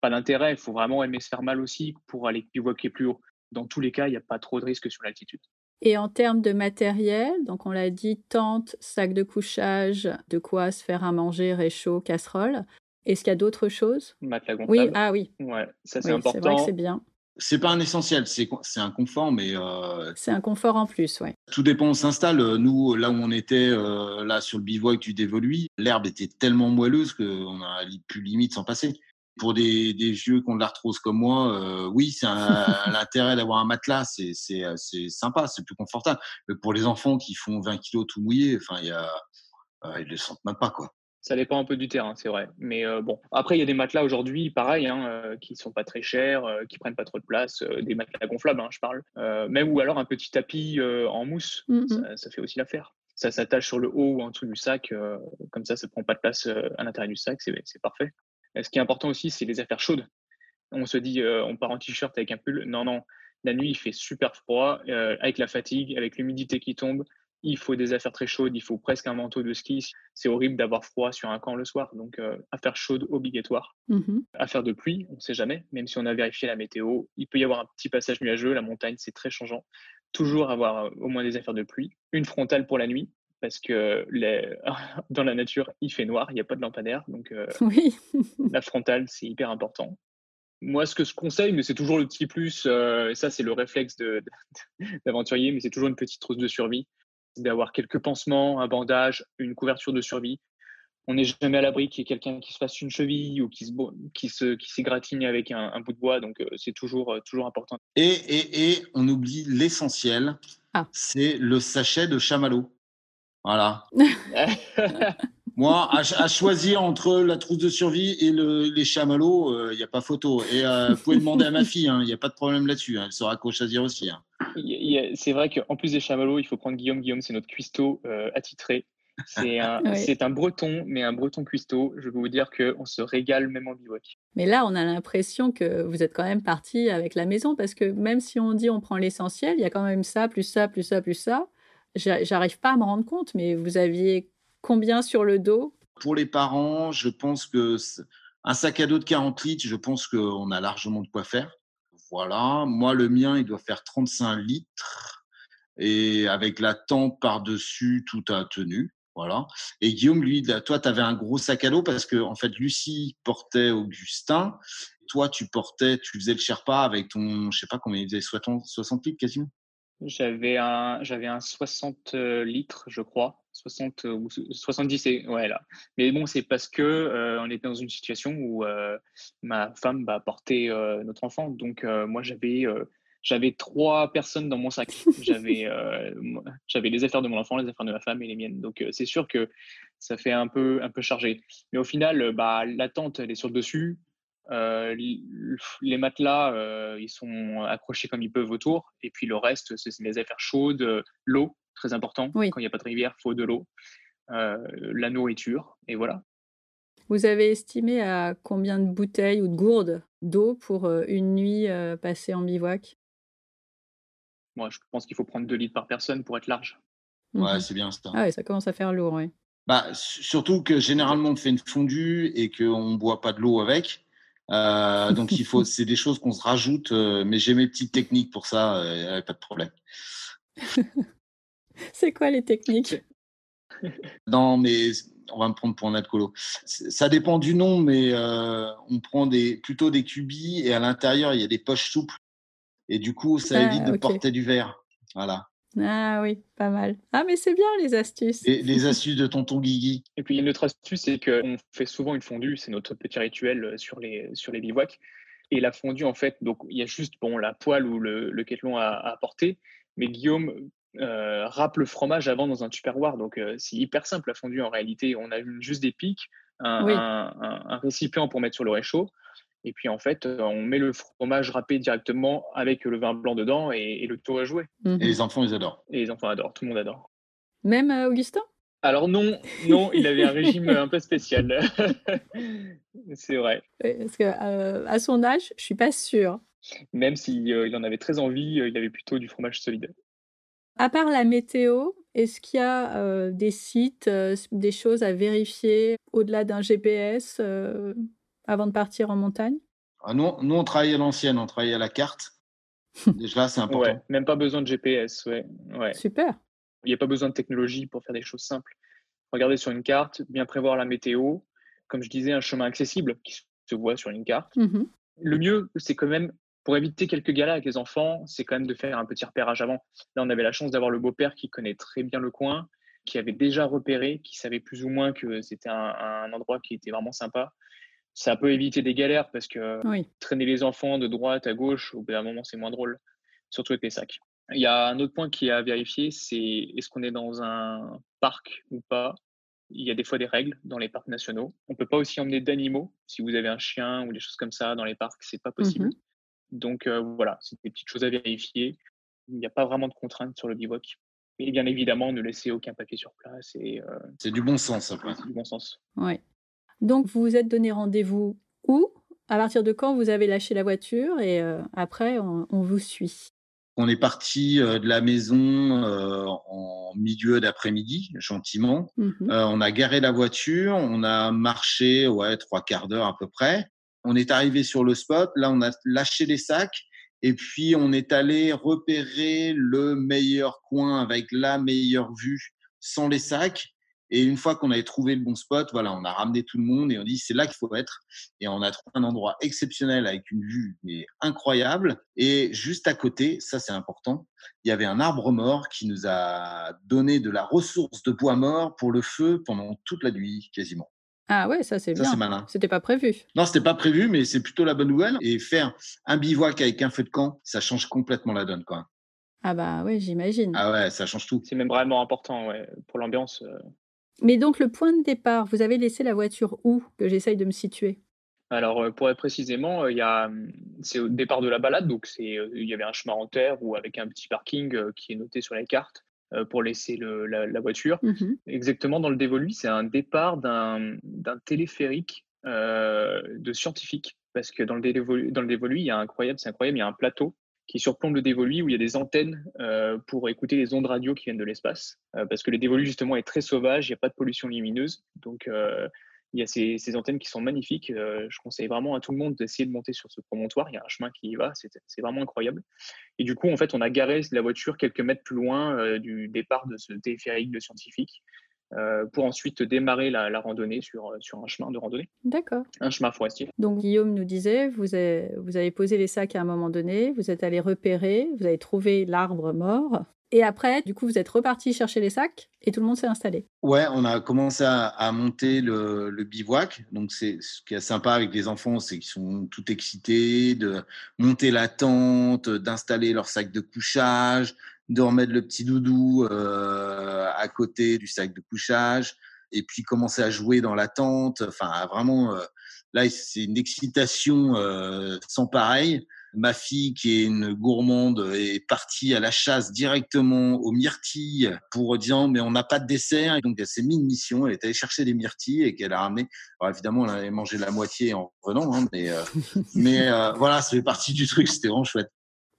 pas d'intérêt. Il faut vraiment aimer se faire mal aussi pour aller bivouaquer plus haut. Dans tous les cas, il n'y a pas trop de risques sur l'altitude. Et en termes de matériel, donc on l'a dit, tente, sac de couchage, de quoi se faire à manger, réchaud, casserole. Est-ce qu'il y a d'autres choses? Matelas gonflable. Oui, ah oui. Ouais, ça c'est important. C'est vrai que c'est bien. C'est pas un essentiel, c'est un confort, mais. Euh, c'est un confort en plus, oui. Tout dépend, on s'installe. Nous, là où on était, euh, là sur le bivouac du Dévoluy, l'herbe était tellement moelleuse qu'on a plus limite s'en passer pour des, des vieux qui ont de l'arthrose comme moi, euh, oui, c'est l'intérêt d'avoir un matelas, c'est euh, sympa, c'est plus confortable. Mais pour les enfants qui font 20 kilos tout mouillé, enfin, il y a, euh, ils le sentent même pas, quoi. Ça dépend un peu du terrain, c'est vrai. Mais euh, bon, après, il y a des matelas aujourd'hui, pareil, hein, euh, qui sont pas très chers, euh, qui prennent pas trop de place, des matelas gonflables, hein, je parle. même ou alors un petit tapis en mousse, mm, mm. ça, fait aussi l'affaire. Ça s'attache sur le haut ou en dessous du sac, comme ça, ça prend pas de place à l'intérieur du sac, c'est parfait. Ce qui est important aussi, c'est les affaires chaudes. On se dit, on part en t-shirt avec un pull. Non, non. La nuit, il fait super froid, avec la fatigue, avec l'humidité qui tombe il faut des affaires très chaudes, il faut presque un manteau de ski. C'est horrible d'avoir froid sur un camp le soir, donc euh, affaires chaudes obligatoire. Mmh affaires de pluie, on ne sait jamais, même si on a vérifié la météo, il peut y avoir un petit passage nuageux, la montagne c'est très changeant. Toujours avoir euh, au moins des affaires de pluie. Une frontale pour la nuit, parce que dans la nature, il fait noir, il n'y a pas de lampadaire, donc euh, oui. la frontale c'est hyper important moi, ce que je conseille, mais c'est toujours le petit plus, et ça, c'est le réflexe d'aventurier, mais c'est toujours une petite trousse de survie d'avoir quelques pansements, un bandage, une couverture de survie. On n'est jamais à l'abri qu'il y ait quelqu'un qui se fasse une cheville ou qui se qui se qui s'égratigne avec un, bout de bois, donc euh, c'est toujours euh, toujours important. Et, et, et on oublie l'essentiel, ah. c'est le sachet de chamallow. Voilà. Moi, à, choisir entre la trousse de survie et les chamallows, il euh, n'y a pas photo. Et vous pouvez demander à ma fille, il hein, n'y a pas de problème là-dessus. Hein, elle saura quoi choisir aussi. Hein. C'est vrai qu'en plus des chamallows, il faut prendre Guillaume. Guillaume, c'est notre cuistot euh, attitré. C'est un, un, breton, mais un breton cuistot. Je peux vous dire qu'on se régale même en bivouac. Mais là, on a l'impression que vous êtes quand même parti avec la maison parce que même si on dit on prend l'essentiel, il y a quand même ça, plus ça, plus ça, plus ça. J'arrive pas à me rendre compte, mais vous aviez combien sur le dos? Pour les parents, je pense que un sac à dos de 40 litres, je pense qu'on a largement de quoi faire. Voilà. Moi, le mien, il doit faire 35 litres. Et avec la tente par-dessus, tout a tenu. Voilà. Et Guillaume, lui, toi, tu avais un gros sac à dos parce que, en fait, Lucie portait Augustin. Toi, tu portais, tu faisais le Sherpa avec ton, je sais pas combien il faisait, 60, 60 litres quasiment? J'avais un, j'avais un 60 euh, litres, je crois. 60 ou 70 et ouais là. Mais bon, c'est parce que euh, on était dans une situation où euh, ma femme va porter euh, notre enfant. Donc moi j'avais j'avais trois personnes dans mon sac. J'avais j'avais les affaires de mon enfant, les affaires de ma femme et les miennes. Donc c'est sûr que ça fait un peu un peu chargé. Mais au final, bah la tente elle est sur le dessus. Les matelas, ils sont accrochés comme ils peuvent autour. Et puis le reste, c'est les affaires chaudes, l'eau très important. Quand il n'y a pas de rivière, il faut de l'eau, euh, la nourriture, et voilà. Vous avez estimé à combien de bouteilles ou de gourdes d'eau pour euh, une nuit euh, passée en bivouac? Moi, je pense qu'il faut prendre 2 litres par personne pour être large. Ouais, mhm. c'est bien ça. Ah ouais, ça commence à faire lourd, oui. Bah, surtout que généralement on fait une fondue et qu'on ne boit pas de l'eau avec. Donc il faut, c'est des choses qu'on se rajoute, mais j'ai mes petites techniques pour ça, pas de problème. C'est quoi les techniques? Non, mais on va me prendre pour un alcoolo. Ça dépend du nom, mais euh, on prend des, plutôt des cubis et à l'intérieur, il y a des poches souples. Et du coup, ça ah, évite de porter du verre. Voilà. Ah oui, pas mal. Ah, mais c'est bien les astuces. Et les astuces de tonton Guigui. Et puis, une autre astuce, c'est qu'on fait souvent une fondue. C'est notre petit rituel euh, sur les, sur les bivouacs. Et la fondue, en fait, donc il y a juste bon, la poêle ou le, le à, à apporter. Mais Guillaume euh, râpe le fromage avant dans un tupperware. Donc, euh, c'est hyper simple la fondue en réalité. On a juste des pics, un, récipient pour mettre sur le réchaud. Et puis, en fait, euh, on met le fromage râpé directement avec le vin blanc dedans et, le tour est joué. Mhm. Et les enfants, ils adorent. Et les enfants adorent, tout le monde adore. Même Augustin? Alors non, non, il avait un régime un peu spécial. c'est vrai. Parce que à son âge, je suis pas sûre. Même s'il il en avait très envie, il avait plutôt du fromage solide. À part la météo, est-ce qu'il y a euh, des sites, euh, des choses à vérifier au-delà d'un GPS euh, avant de partir en montagne? Ah, nous, nous, on travaille à l'ancienne, on travaille à la carte. Déjà, c'est important. Ouais, même pas besoin de GPS. Ouais. ouais. Super. Il n'y a pas besoin de technologie pour faire des choses simples. Regardez sur une carte, bien prévoir la météo. Comme je disais, un chemin accessible qui se voit sur une carte. Mmh Le mieux, c'est quand même pour éviter quelques galères avec les enfants, c'est quand même de faire un petit repérage avant. Là, on avait la chance d'avoir le beau-père qui connaît très bien le coin, qui avait déjà repéré, qui savait plus ou moins que c'était un, endroit qui était vraiment sympa. Ça peut éviter des galères parce que traîner les enfants de droite à gauche, au bout d'un moment, c'est moins drôle, surtout avec les sacs. Il y a un autre point qui est à vérifier, c'est est-ce qu'on est dans un parc ou pas? Il y a des fois des règles dans les parcs nationaux. On ne peut pas aussi emmener d'animaux. Si vous avez un chien ou des choses comme ça dans les parcs, c'est pas possible. Mhm. Donc euh, voilà, c'est des petites choses à vérifier. Il n'y a pas vraiment de contraintes sur le bivouac. Et bien évidemment, ne laissez aucun papier sur place euh, C'est du bon sens après. c'est du bon sens. Ouais. Donc, vous vous êtes donné rendez-vous où? À partir de quand vous avez lâché la voiture et euh, après, on, on vous suit? On est parti euh, de la maison euh, en milieu d'après-midi, gentiment. Euh, on a garé la voiture, on a marché ouais trois quarts d'heure à peu près. On est arrivé sur le spot. Là, on a lâché les sacs et puis on est allé repérer le meilleur coin avec la meilleure vue sans les sacs. Et une fois qu'on avait trouvé le bon spot, voilà, on a ramené tout le monde et on dit c'est là qu'il faut être. Et on a trouvé un endroit exceptionnel avec une vue mais incroyable. Et juste à côté, ça c'est important, il y avait un arbre mort qui nous a donné de la ressource de bois mort pour le feu pendant toute la nuit quasiment. Ah ouais, ça c'est Ça bien. c'est malin. C'était pas prévu. Non, c'était pas prévu, mais c'est plutôt la bonne nouvelle. Et faire un bivouac avec un feu de camp, ça change complètement la donne, quoi. Ah bah ouais, j'imagine. Ah ouais, ça change tout. C'est même vraiment important ouais, pour l'ambiance. Mais donc, le point de départ, vous avez laissé la voiture où Que j'essaye de me situer? Alors, euh, pour être précisément, euh, il y a, hum, c'est au départ de la balade, donc c'est, euh, il y avait un chemin en terre ou avec un petit parking qui est noté sur les cartes euh, pour laisser le- la, la voiture. Mhm. Exactement dans le dévolu, c'est un départ d'un d'un téléphérique euh, de scientifiques. Parce que dans le dévolu, dans le dévolu, il y a incroyable, c'est incroyable, il y a un plateau qui surplombe le dévolu où il y a des antennes euh, pour écouter les ondes radio qui viennent de l'espace. Euh, parce que le dévolu, justement, est très sauvage, il n'y a pas de pollution lumineuse. Donc, euh, il y a ces, ces antennes qui sont magnifiques. Je conseille vraiment à tout le monde d'essayer de monter sur ce promontoire. Il y a un chemin qui y va, c'est vraiment incroyable. Et du coup, en fait, on a garé la voiture quelques mètres plus loin du départ de ce téléphérique de scientifiques euh, pour ensuite démarrer la, la randonnée sur, euh, sur un chemin de randonnée, D'accord. un chemin forestier. Donc, Guillaume nous disait, vous avez, vous avez posé les sacs à un moment donné, vous êtes allé repérer, vous avez trouvé l'arbre mort. Et après, du coup, vous êtes reparti chercher les sacs et tout le monde s'est installé. Ouais, on a commencé à, à monter le, le bivouac. Donc, c'est ce qui est sympa avec les enfants, c'est qu'ils sont tout excités de monter la tente, d'installer leur sac de couchage, de remettre le petit doudou euh, à côté du sac de couchage, et puis commencer à jouer dans la tente. Enfin, vraiment, euh, là, c'est une excitation euh, sans pareil. Ma fille, qui est une gourmande, est partie à la chasse directement aux myrtilles pour dire mais on n'a pas de dessert. Et donc elle s'est mis une mission, elle est allée chercher des myrtilles et qu'elle a ramené. Alors évidemment, elle avait mangé la moitié en revenant, hein, mais, euh, mais euh, voilà, ça fait partie du truc, c'était vraiment chouette.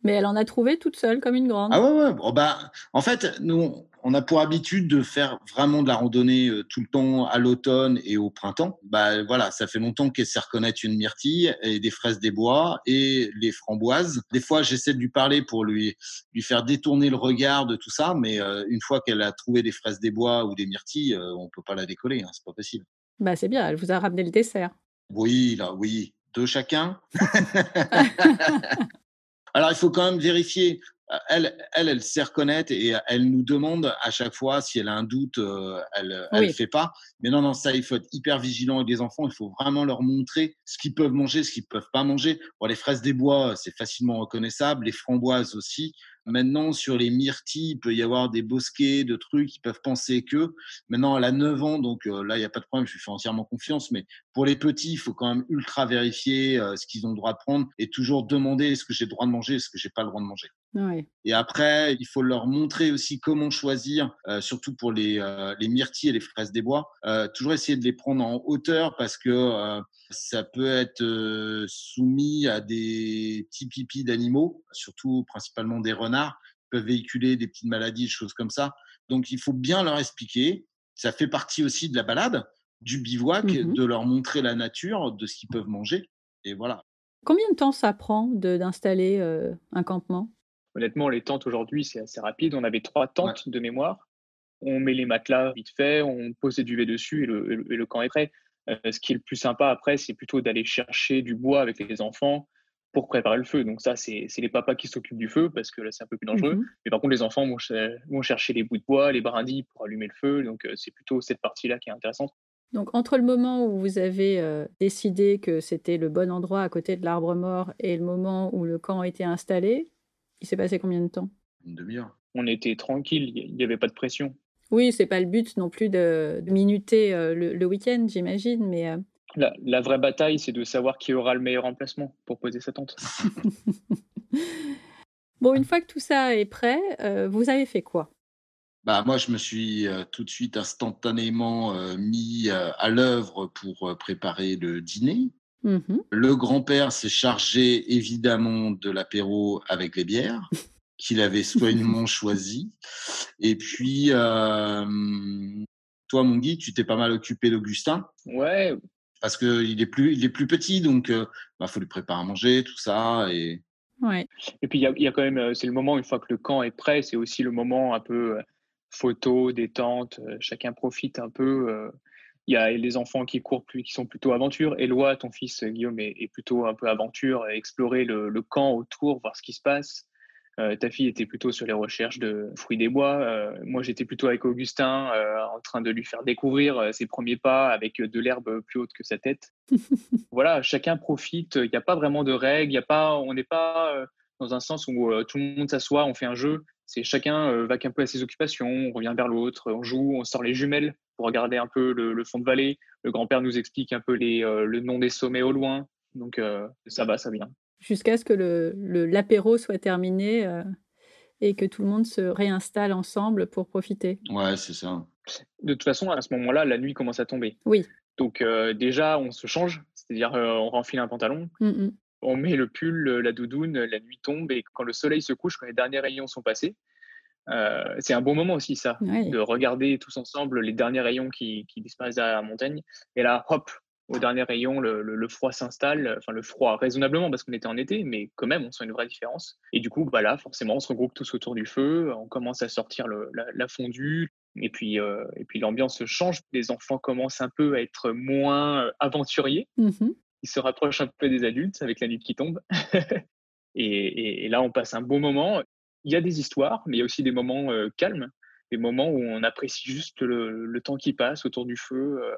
Mais elle en a trouvé toute seule, comme une grande. Ah ouais, ouais. Bon, bah, en fait, nous, on a pour habitude de faire vraiment de la randonnée euh, tout le temps à l'automne et au printemps. Bah voilà, ça fait longtemps qu'elle sait reconnaître une myrtille et des fraises des bois et les framboises. Des fois, j'essaie de lui parler pour lui lui faire détourner le regard de tout ça, mais euh, une fois qu'elle a trouvé des fraises des bois ou des myrtilles, euh, on peut pas la décoller, hein, c'est pas possible. Bah, c'est bien, elle vous a ramené le dessert. Oui, là, oui, deux chacun. Alors, il faut quand même vérifier. Euh, Elle, elle, elle sait reconnaître et elle nous demande à chaque fois si elle a un doute, euh, elle, Oui. fait pas. Mais non, non, ça, il faut être hyper vigilant avec les enfants. Il faut vraiment leur montrer ce qu'ils peuvent manger, ce qu'ils peuvent pas manger. Bon, les fraises des bois, c'est facilement reconnaissable. Les framboises aussi. Maintenant, sur les myrtilles, il peut y avoir des bosquets de trucs. Ils peuvent penser que. Maintenant, elle a 9 ans, donc euh, là, il n'y a pas de problème. Je lui fais entièrement confiance. Mais pour les petits, il faut quand même ultra vérifier euh, ce qu'ils ont le droit de prendre et toujours demander est-ce que j'ai le droit de manger, est-ce que j'ai pas le droit de manger. Ouais. Et après, il faut leur montrer aussi comment choisir, euh, surtout pour les, euh, les myrtilles et les fraises des bois. Euh, toujours essayer de les prendre en hauteur parce que euh, ça peut être soumis à des petits pipis d'animaux, surtout principalement des renards, qui peuvent véhiculer des petites maladies, des choses comme ça. Donc, il faut bien leur expliquer. Ça fait partie aussi de la balade, du bivouac, Mhm. de leur montrer la nature, de ce qu'ils peuvent manger. Et voilà. Combien de temps ça prend d'installer un campement? Honnêtement, les tentes aujourd'hui, c'est assez rapide. On avait trois tentes de mémoire. On met les matelas vite fait, on pose des duvets dessus et le, et le- et le camp est prêt. Euh, ce qui est le plus sympa après, c'est plutôt d'aller chercher du bois avec les enfants pour préparer le feu. Donc ça, c'est les papas qui s'occupent du feu parce que là, c'est un peu plus dangereux. Mhm. Mais par contre, les enfants vont chercher les bouts de bois, les brindilles pour allumer le feu. Donc euh, c'est plutôt cette partie-là qui est intéressante. Donc, entre le moment où vous avez euh, décidé que c'était le bon endroit à côté de l'arbre mort et le moment où le camp a été installé, il s'est passé combien de temps? Une demi-heure. On était tranquille, il n'y avait pas de pression. Oui, c'est pas le but non plus de, minuter le, week-end, j'imagine, mais. La, vraie bataille, c'est de savoir qui aura le meilleur emplacement pour poser sa tente. bon, une fois que tout ça est prêt, vous avez fait quoi? Bah, moi, je me suis tout de suite instantanément mis à l'œuvre pour préparer le dîner. Mmh le grand-père s'est chargé évidemment de l'apéro avec les bières qu'il avait soigneusement choisi. Et puis, toi, mon Guy, tu t'es pas mal occupé d'Augustin. Ouais. Parce qu'il est plus, il est plus petit, donc il bah, faut lui préparer à manger, tout ça. Et, ouais. et puis, il y, y a, quand même, c'est le moment, une fois que le camp est prêt, c'est aussi le moment un peu photo, détente, chacun profite un peu il y a les enfants qui courent plus, qui sont plutôt aventure. Eloi, ton fils Guillaume, est, plutôt un peu aventure, explorer le, camp autour, voir ce qui se passe. Euh, ta fille était plutôt sur les recherches de fruits des bois. Euh, moi, j'étais plutôt avec Augustin, euh, en train de lui faire découvrir ses premiers pas avec de l'herbe plus haute que sa tête. voilà, chacun profite. Il n'y a pas vraiment de règles. Il y a pas, on n'est pas dans un sens où tout le monde s'assoit, on fait un jeu. C'est chacun va qu'un peu à ses occupations, on revient vers l'autre, on joue, on sort les jumelles pour regarder un peu le, fond de vallée. Le grand-père nous explique un peu les, euh, le nom des sommets au loin. Donc euh, ça va, ça vient. Jusqu'à ce que l'apéro le, soit terminé euh, et que tout le monde se réinstalle ensemble pour profiter. Ouais, c'est ça. De toute façon, à ce moment-là, la nuit commence à tomber. Oui. Donc déjà, on se change, c'est-à-dire on renfile un pantalon. Mmh on met le pull, la doudoune, la nuit tombe et quand le soleil se couche, quand les derniers rayons sont passés, euh, c'est un bon moment aussi, ça, de regarder tous ensemble les derniers rayons qui, disparaissent à la montagne. Et là, hop, au dernier rayon, le, froid s'installe, enfin le froid raisonnablement parce qu'on était en été, mais quand même, on sent une vraie différence. Et du coup, bah là, forcément, on se regroupe tous autour du feu, on commence à sortir la, fondue, et puis, euh, et puis l'ambiance change. Les enfants commencent un peu à être moins euh, aventuriers. Mmh Ils se rapprochent un peu des adultes avec la nuit qui tombe. et, et, là, on passe un beau moment il y a des histoires, mais il y a aussi des moments euh, calmes, des moments où on apprécie juste le, temps qui passe autour du feu, euh,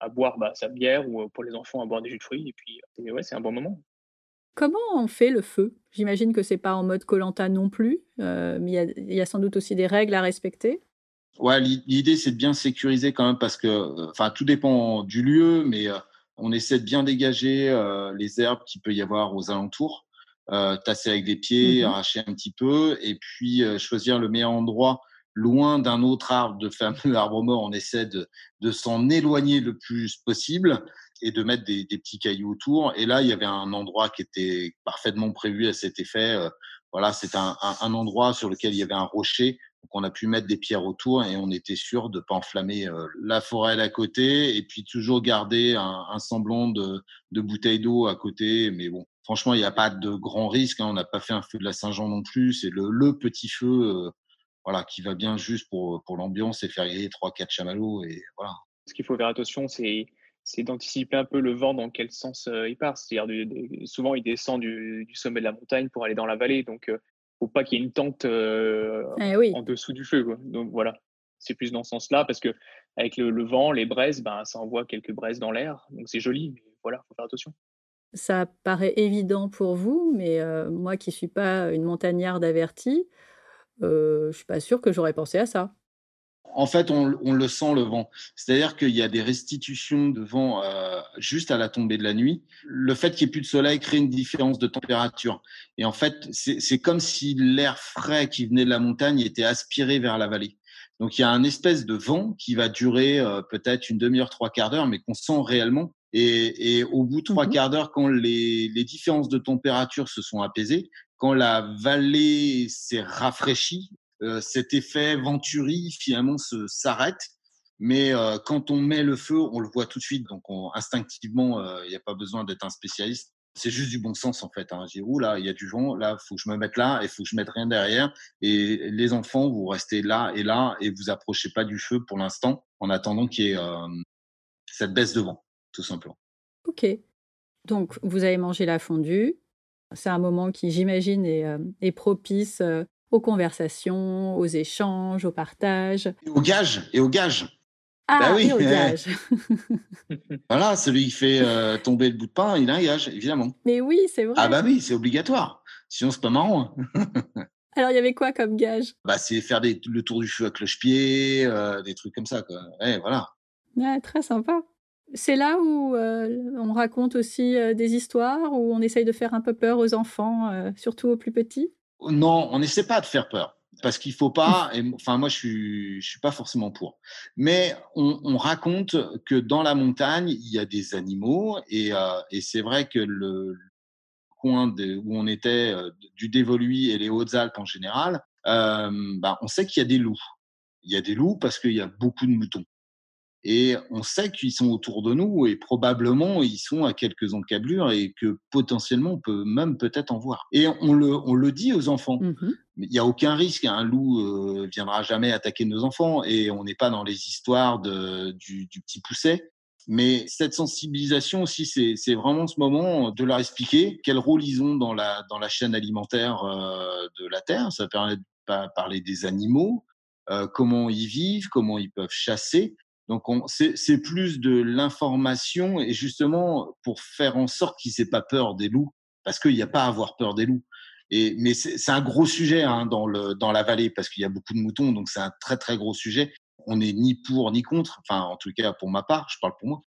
à boire bah, sa bière ou euh, pour les enfants à boire des jus de fruits. Et puis, ouais, c'est un bon moment. Comment on fait le feu? J'imagine que c'est pas en mode Colanta non plus, mais il y, a sans doute aussi des règles à respecter. Ouais, l'idée c'est de bien sécuriser quand même parce que, enfin, tout dépend du lieu, mais on essaie de bien dégager les herbes qu'il peut y avoir aux alentours euh, tasser avec des pieds, mmh arracher un petit peu, et puis euh, choisir le meilleur endroit loin d'un autre arbre, de fameux arbre mort. On essaie de, de s'en éloigner le plus possible et de mettre des, des, petits cailloux autour. Et là, il y avait un endroit qui était parfaitement prévu à cet effet. Euh, voilà, c'est un, un, un, endroit sur lequel il y avait un rocher. Donc, on a pu mettre des pierres autour et on était sûr de ne pas enflammer euh, la forêt d'à côté et puis toujours garder un, semblant de, de bouteille d'eau à côté. Mais bon, franchement, il n'y a pas de grand risque. Hein. On n'a pas fait un feu de la Saint-Jean non plus. C'est le, petit feu euh, voilà, qui va bien juste pour, pour l'ambiance et faire griller 3-4 chamallows. Et voilà. Ce qu'il faut faire attention, c'est c'est d'anticiper un peu le vent dans quel sens euh, il part. C'est-à-dire, souvent, il descend du, sommet de la montagne pour aller dans la vallée. Donc, euh, faut pas qu'il y ait une tente eh en dessous du feu. Quoi. Donc, voilà. C'est plus dans ce sens-là parce que avec le, le, vent, les braises, ben, ça envoie quelques braises dans l'air. Donc, c'est joli. Mais voilà, il faut faire attention. Ça paraît évident pour vous, mais moi qui ne suis pas une montagnarde avertie, je ne suis pas sûre que j'aurais pensé à ça. En fait, on, le sent le vent. C'est-à-dire qu'il y a des restitutions de vent juste à la tombée de la nuit. Le fait qu'il n'y ait plus de soleil crée une différence de température. Et en fait, c'est comme si l'air frais qui venait de la montagne était aspiré vers la vallée. Donc il y a un espèce de vent qui va durer peut-être une demi-heure, trois quarts d'heure, mais qu'on sent réellement et, au bout de trois mmh quarts d'heure, quand les, différences de température se sont apaisées, quand la vallée s'est rafraîchie, euh, cet effet venturi finalement s'arrête. Mais euh, quand on met le feu, on le voit tout de suite. Donc instinctivement, euh, il n'y a pas besoin d'être un spécialiste. C'est juste du bon sens en fait. Hein. J'ai là, il y a du vent, là, faut que je me mette là, et faut que je mette rien derrière. Et les enfants, vous restez là et là, et vous approchez pas du feu pour l'instant, en attendant qu'il y ait cette baisse de vent tout simplement. Ok. Donc, vous avez mangé la fondue. C'est un moment qui, j'imagine, est, euh, propice euh, aux conversations, aux échanges, au partage. Et au gage, et au gage. Ah, bah oui, au gage. voilà, celui qui fait euh, tomber le bout de pain, il a un gage, évidemment. Mais oui, c'est vrai. Ah bah oui, c'est obligatoire. Sinon, c'est pas marrant. Hein. Alors, il y avait quoi comme gage? Bah, C'est faire des, le tour du feu à cloche-pied, euh, des trucs comme ça. Quoi. Ouais, voilà. Ouais, très sympa. C'est là où euh, on raconte aussi euh, des histoires, où on essaye de faire un peu peur aux enfants, surtout aux plus petits? Non, on n'essaie pas de faire peur parce qu'il faut pas. Et, enfin, moi, je suis, suis pas forcément pour. Mais on, on, raconte que dans la montagne, il y a des animaux et, euh, c'est vrai que le coin de, où on était, euh, du Dévoluy et les Hautes-Alpes en général, euh, bah, on sait qu'il y a des loups. Il y a des loups parce qu'il y a beaucoup de moutons. Et on sait qu'ils sont autour de nous et probablement ils sont à quelques encablures et que potentiellement on peut même peut-être en voir. Et on le, on le dit aux enfants. Mmh il n'y a aucun risque. Un loup euh, viendra jamais attaquer nos enfants et on n'est pas dans les histoires de, du, du, petit pousset. Mais cette sensibilisation aussi, c'est vraiment ce moment de leur expliquer quel rôle ils ont dans la, dans la chaîne alimentaire euh, de la Terre. Ça permet de parler des animaux, euh, comment ils vivent, comment ils peuvent chasser. Donc, c'est plus de l'information et justement pour faire en sorte qu'ils n'aient pas peur des loups, parce qu'il n'y a pas à avoir peur des loups. Et, mais c'est un gros sujet hein, dans, le, dans la vallée, parce qu'il y a beaucoup de moutons, donc c'est un très très gros sujet. On n'est ni pour ni contre, enfin en tout cas pour ma part, je parle pour moi.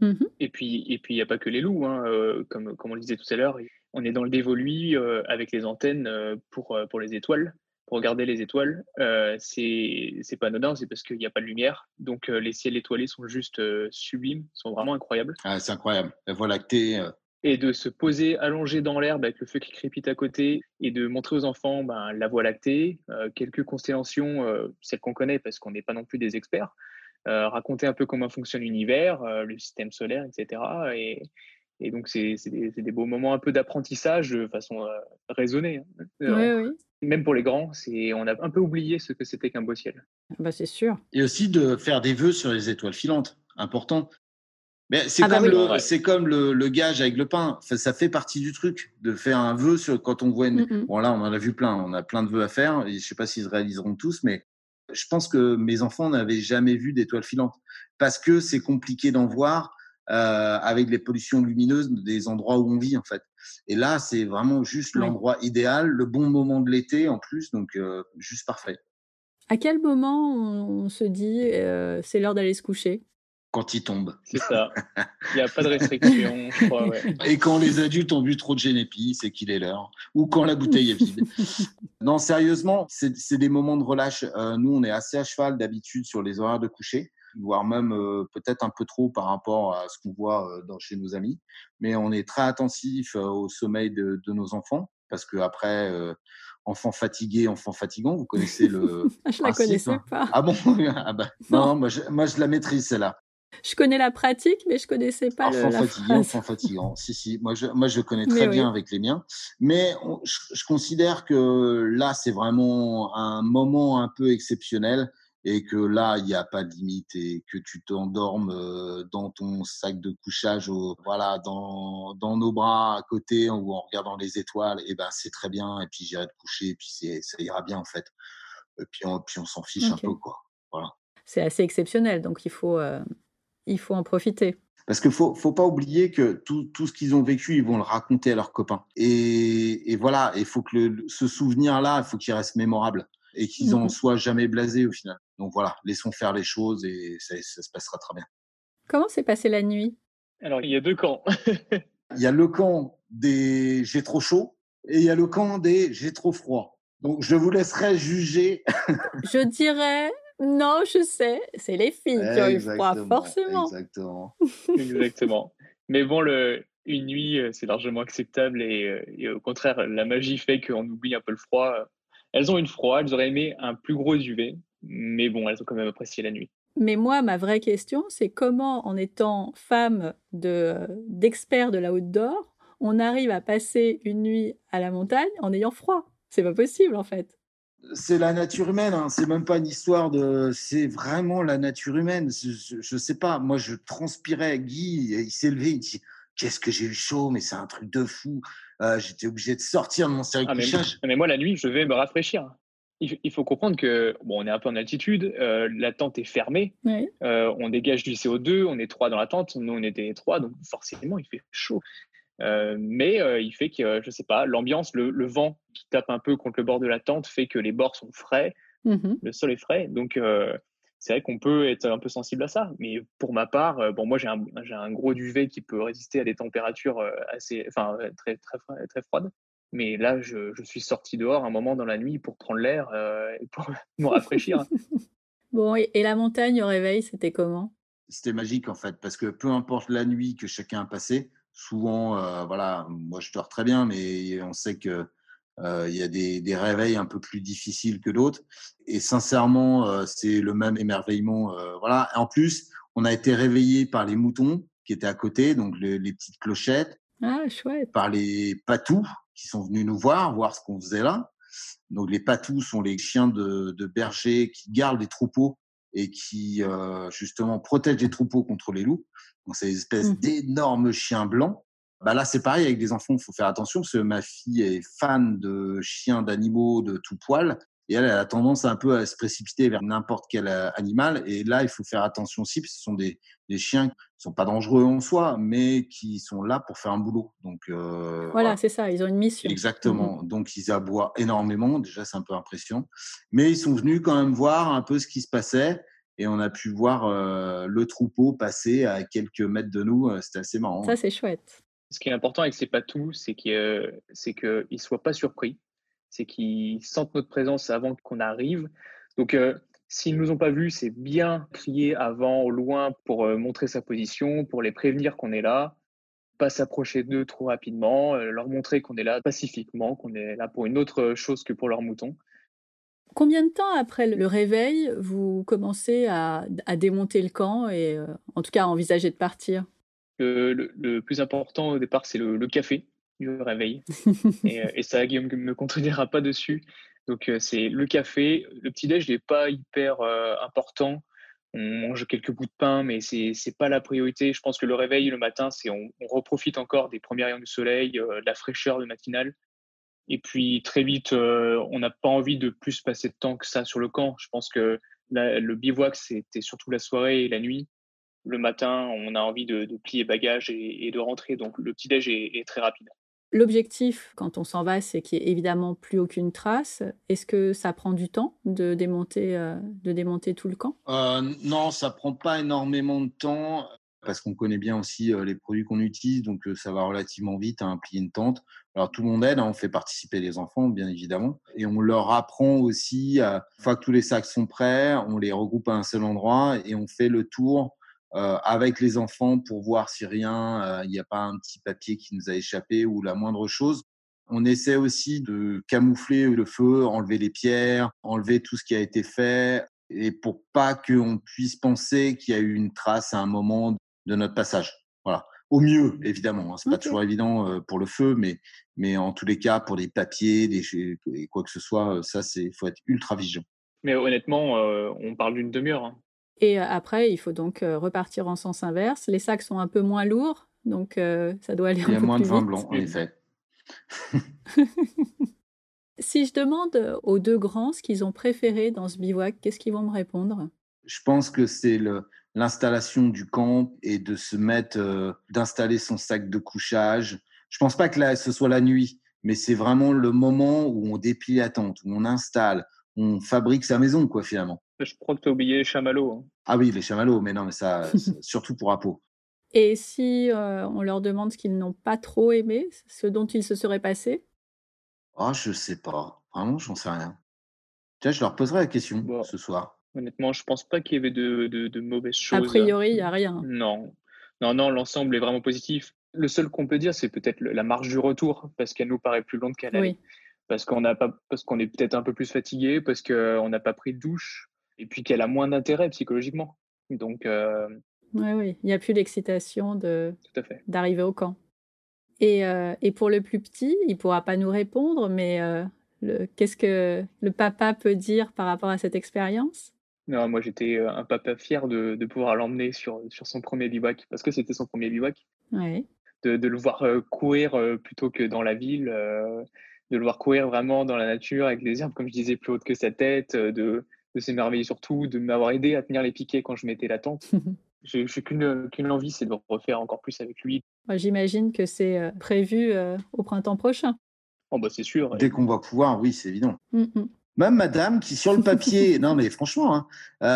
Mmh et puis et puis il n'y a pas que les loups, hein, euh, comme, comme on le disait tout à l'heure, on est dans le dévolu euh, avec les antennes euh, pour, pour les étoiles pour regarder les étoiles, euh, c'est pas anodin, c'est parce qu'il n'y a pas de lumière. Donc euh, les ciels étoilés sont juste euh, sublimes, sont vraiment incroyables. Ah, c'est incroyable. La Voie lactée. Euh. Et de se poser allongé dans l'herbe avec le feu qui crépite à côté et de montrer aux enfants ben, la Voie lactée, quelques constellations, celles qu'on connaît parce qu'on n'est pas non plus des experts, raconter un peu comment fonctionne l'univers, le système solaire, etc. Et, et donc, c'est des, des, beaux moments un peu d'apprentissage de façon raisonnée. Hein. Oui, oui même pour les grands, on a un peu oublié ce que c'était qu'un beau ciel. Bah, c'est sûr. Et aussi de faire des vœux sur les étoiles filantes, important. Mais c'est ah bah comme, le, comme le, gage avec le pain. Ça, fait partie du truc de faire un vœu sur quand on voit. Une... Mm, mm. Bon là, on en a vu plein. On a plein de vœux à faire. Et je sais pas s'ils se réaliseront tous, mais je pense que mes enfants n'avaient jamais vu d'étoiles filantes parce que c'est compliqué d'en voir euh, avec les pollutions lumineuses des endroits où on vit en fait. Et là, c'est vraiment juste l'endroit idéal, le bon moment de l'été en plus, donc euh, juste parfait. À quel moment on, se dit euh, c'est l'heure d'aller se coucher? Quand il tombe. C'est ça. Il n'y a pas de restriction, je crois. Ouais. Et quand les adultes ont bu trop de génépi, c'est qu'il est l'heure. Ou quand la bouteille est vide. non, sérieusement, c'est des moments de relâche. nous, on est assez à cheval d'habitude sur les horaires de coucher voire même euh, peut-être un peu trop par rapport à ce qu'on voit euh, dans, chez nos amis. Mais on est très attentif euh, au sommeil de, de nos enfants parce que après, enfant fatigué, enfant fatigant, vous connaissez le. je la connaissais hein. pas. Ah bon? Ah bah, non, moi, je, moi je la maîtrise celle-là. Je connais la pratique, mais je connaissais pas enfant fatigué, enfant fatigant. si si, moi je, moi je connais très bien avec les miens. Mais je, je, considère que là c'est vraiment un moment un peu exceptionnel et que là, il n'y a pas de limite et que tu t'endormes euh, dans ton sac de couchage, voilà, dans, dans nos bras à côté ou en regardant les étoiles, et ben c'est très bien. Et puis j'irai te coucher et puis ça ira bien en fait. Et puis on, puis on s'en fiche un peu quoi. Voilà. C'est assez exceptionnel, donc il faut, euh, il faut en profiter. Parce qu'il faut, faut pas oublier que tout, tout ce qu'ils ont vécu, ils vont le raconter à leurs copains. Et, et voilà, il faut que le, ce souvenir-là, il faut qu'il reste mémorable et qu'ils n'en mmh soient jamais blasés au final. Donc voilà, laissons faire les choses et ça, se passera très bien. Comment s'est passée la nuit? Alors, il y a deux camps. il y a le camp des j'ai trop chaud et il y a le camp des j'ai trop froid. Donc, je vous laisserai juger. je dirais non, je sais, c'est les filles qui ont eu froid, forcément. Exactement. exactement. Mais bon, le, une nuit, euh, c'est largement acceptable et, euh, et, au contraire, la magie fait qu'on oublie un peu le froid. Elles ont une froid, elles auraient aimé un plus gros UV, mais bon, elles ont quand même apprécié la nuit. Mais moi, ma vraie question, c'est comment, en étant femme d'expert de, de la d'or, on arrive à passer une nuit à la montagne en ayant froid? C'est pas possible, en fait. C'est la nature humaine, hein. c'est même pas une histoire de. C'est vraiment la nature humaine. Je, je, sais pas, moi je transpirais. Guy, il s'est levé, il dit Qu'est-ce que j'ai eu chaud, mais c'est un truc de fou. Euh, j'étais obligé de sortir de mon cercle ah, mais, mais moi, la nuit, je vais me rafraîchir il faut comprendre que bon, on est un peu en altitude, euh, la tente est fermée, euh, on dégage du CO2, on est trois dans la tente, nous on était trois, donc forcément il fait chaud. mais il fait que, je sais pas, l'ambiance, le, vent qui tape un peu contre le bord de la tente fait que les bords sont frais, mmh le sol est frais. Donc, c'est vrai qu'on peut être un peu sensible à ça. Mais pour ma part, bon, moi, j'ai un, un, gros duvet qui peut résister à des températures assez, enfin, très, très, très froides. Mais là, je, je, suis sorti dehors un moment dans la nuit pour prendre l'air et pour me rafraîchir. bon, et, la montagne au réveil, c'était comment? C'était magique en fait, parce que peu importe la nuit que chacun a passé, souvent, euh, voilà, moi je dors très bien, mais on sait que euh, il y a des, des, réveils un peu plus difficiles que d'autres. Et sincèrement, euh, c'est le même émerveillement. voilà. en plus, on a été réveillé par les moutons qui étaient à côté, donc les, petites clochettes. Ah, chouette. Par les patous qui sont venus nous voir, voir ce qu'on faisait là. Donc les patous sont les chiens de, de berger qui gardent les troupeaux et qui justement protègent les troupeaux contre les loups. Donc, c'est une espèce mmh d'énormes chiens blancs. Bah là, c'est pareil avec des enfants, il faut faire attention parce que ma fille est fan de chiens, d'animaux, de tout poil. Et elle, elle a tendance un peu à se précipiter vers n'importe quel animal. Et là, il faut faire attention aussi, parce que ce sont des, des chiens qui sont pas dangereux en soi, mais qui sont là pour faire un boulot. Donc euh, voilà, c'est ça, ils ont une mission. Exactement. Mmh Donc ils aboient énormément. Déjà, c'est un peu impressionnant. Mais ils sont venus quand même voir un peu ce qui se passait et on a pu voir le troupeau passer à quelques mètres de nous. C'était assez marrant. Ça, c'est chouette. Ce qui est important avec ces patous, c'est qu'ils ne soient pas surpris. C'est qu'ils sentent notre présence avant qu'on arrive. Donc, s'ils ne nous ont pas vus, c'est bien crier avant, au loin, pour montrer sa position, pour les prévenir qu'on est là. Pas s'approcher d'eux trop rapidement, leur montrer qu'on est là pacifiquement, qu'on est là pour une autre chose que pour leurs moutons. Combien de temps après le réveil, vous commencez à, démonter le camp et euh, en tout cas à envisager de partir? Le, plus important au départ, c'est le, café du réveil. Euh, et, ça, Guillaume ne me contredira pas dessus. Donc euh, c'est le café. Le petit-déj n'est pas hyper important. On mange quelques bouts de pain, mais c'est n'est pas la priorité. Je pense que le réveil le matin, c'est on, on, reprofite encore des premiers rayons du soleil, de la fraîcheur du matinal. Et puis très vite, euh, on n'a pas envie de plus passer de temps que ça sur le camp. Je pense que le bivouac, c'était surtout la soirée et la nuit. Le matin, on a envie de, plier bagages et, de rentrer. Donc le petit-déj est, très rapide. L'objectif, quand on s'en va, c'est qu'il n'y ait évidemment plus aucune trace. Est-ce que ça prend du temps de démonter, euh, de démonter tout le camp? Euh, Non, ça prend pas énormément de temps parce qu'on connaît bien aussi les produits qu'on utilise, donc ça va relativement vite à plier une tente. Alors tout le monde aide, hein, on fait participer les enfants, bien évidemment, et on leur apprend aussi, une fois que tous les sacs sont prêts, on les regroupe à un seul endroit et on fait le tour avec les enfants pour voir si rien, il n'y a pas un petit papier qui nous a échappé ou la moindre chose. On essaie aussi de camoufler le feu, enlever les pierres, enlever tout ce qui a été fait, et pour pas qu'on puisse penser qu'il y a eu une trace à un moment de notre passage. Voilà. Au mieux, évidemment. Hein. C'est pas toujours évident pour le feu, mais, mais en tous les cas, pour des papiers, des, quoi que ce soit, ça, c'est faut être ultra vigilant. Mais honnêtement, on parle d'une demi-heure. Hein. Et après, il faut donc repartir en sens inverse. Les sacs sont un peu moins lourds, donc ça doit aller un peu plus vite. Il y a moins de vin blanc, en effet. si je demande aux deux grands ce qu'ils ont préféré dans ce bivouac, qu'est-ce qu'ils vont me répondre? Je pense que c'est l'installation du camp et de se mettre, euh, d'installer son sac de couchage. Je pense pas que là, ce soit la nuit, mais c'est vraiment le moment où on déplie la tente, où on installe, on fabrique sa maison, quoi, finalement. Je crois que tu as oublié les chamallows. Hein. Ah oui, les chamallows, mais non, mais ça, surtout pour Apo. Et si euh, on leur demande ce qu'ils n'ont pas trop aimé, ce dont ils se seraient passés? Oh, je sais pas. Vraiment, j'en sais rien. Tiens, je leur poserai la question ce soir. Honnêtement, je pense pas qu'il y avait de, de, mauvaises choses. A priori, il n'y a rien. Non, non, non, l'ensemble est vraiment positif. Le seul qu'on peut dire, c'est peut-être la marge du retour, parce qu'elle nous paraît plus longue qu'elle oui. Parce qu'on n'a pas, parce qu'on est peut-être un peu plus fatigué, parce qu'on n'a pas pris de douche, et puis qu'elle a moins d'intérêt psychologiquement. Donc. Euh, oui, oui, il n'y a plus d'excitation de d'arriver au camp. Et, euh, et, pour le plus petit, il pourra pas nous répondre, mais euh, qu'est-ce que le papa peut dire par rapport à cette expérience? Non, moi j'étais euh, un papa fier de, de pouvoir l'emmener sur, sur son premier bivouac, parce que c'était son premier bivouac. Ouais. De, de, le voir euh, courir euh, plutôt que dans la ville, de le voir courir vraiment dans la nature avec les herbes, comme je disais, plus hautes que sa tête, de, de s'émerveiller surtout, de m'avoir aidé à tenir les piquets quand je mettais la tente. J'ai qu'une qu'une envie, c'est de refaire encore plus avec lui. J'imagine que c'est, heu, prévu, heu, au printemps prochain? Oh bah, c'est sûr, Dès qu'on va pouvoir, oui, c'est évident. Mmh mh. Même madame qui sur le papier non mais franchement, hein,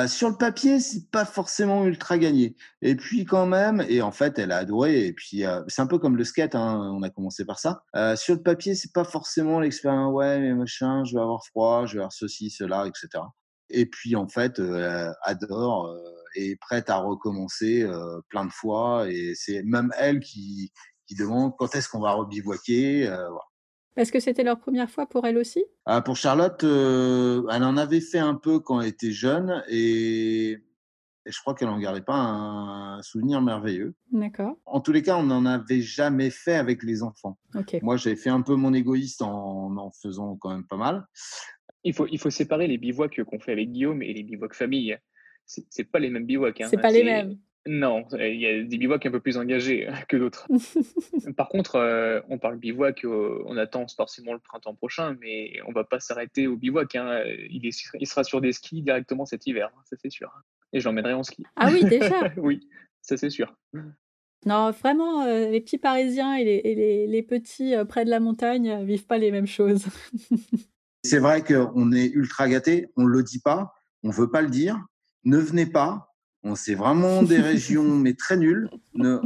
heu, sur le papier, c'est pas forcément ultra gagné et puis quand même et en fait, elle a adoré et puis, heu, c'est un peu comme le skate, hein, on a commencé par ça. Heu, sur le papier, c'est pas forcément l'expérience «Ouais, mais machin, je vais avoir froid, je vais avoir ceci, cela» et cetera et puis en fait, elle adore, heu, est prête à recommencer, heu, plein de fois et c'est même elle qui qui demande: «Quand est-ce qu'on va rebivouaquer?» voilà. Est-ce que c'était leur première fois pour elle aussi? Ah, pour Charlotte, heu, elle en avait fait un peu quand elle était jeune et et je crois qu'elle en gardait pas un souvenir merveilleux. D'accord, En tous les cas, on n'en avait jamais fait avec les enfants. OK. Moi, j'avais fait un peu mon égoïste en en faisant quand même pas mal. Il faut il faut séparer les bivouacs qu'on fait avec Guillaume et les bivouacs famille. C'est c'est pas les mêmes bivouacs, hein. C'est pas les mêmes. Non, il y a des bivouacs un peu plus engagés que d'autres. Par contre, heu, on parle bivouac, heu, on attend forcément le printemps prochain, mais on va pas s'arrêter au bivouac, hein, il est il sera sur des skis directement cet hiver, hein, ça c'est sûr. Et je l'emmènerai en ski. Ah oui, déjà? Oui, ça c'est sûr. Non, vraiment, les petits Parisiens et les et les les petits, près de la montagne, vivent pas les mêmes choses. C'est vrai qu'on est ultra gâtés, on le dit pas, on veut pas le dire. Ne venez pas, on c'est vraiment des régions mais très nulles. Ne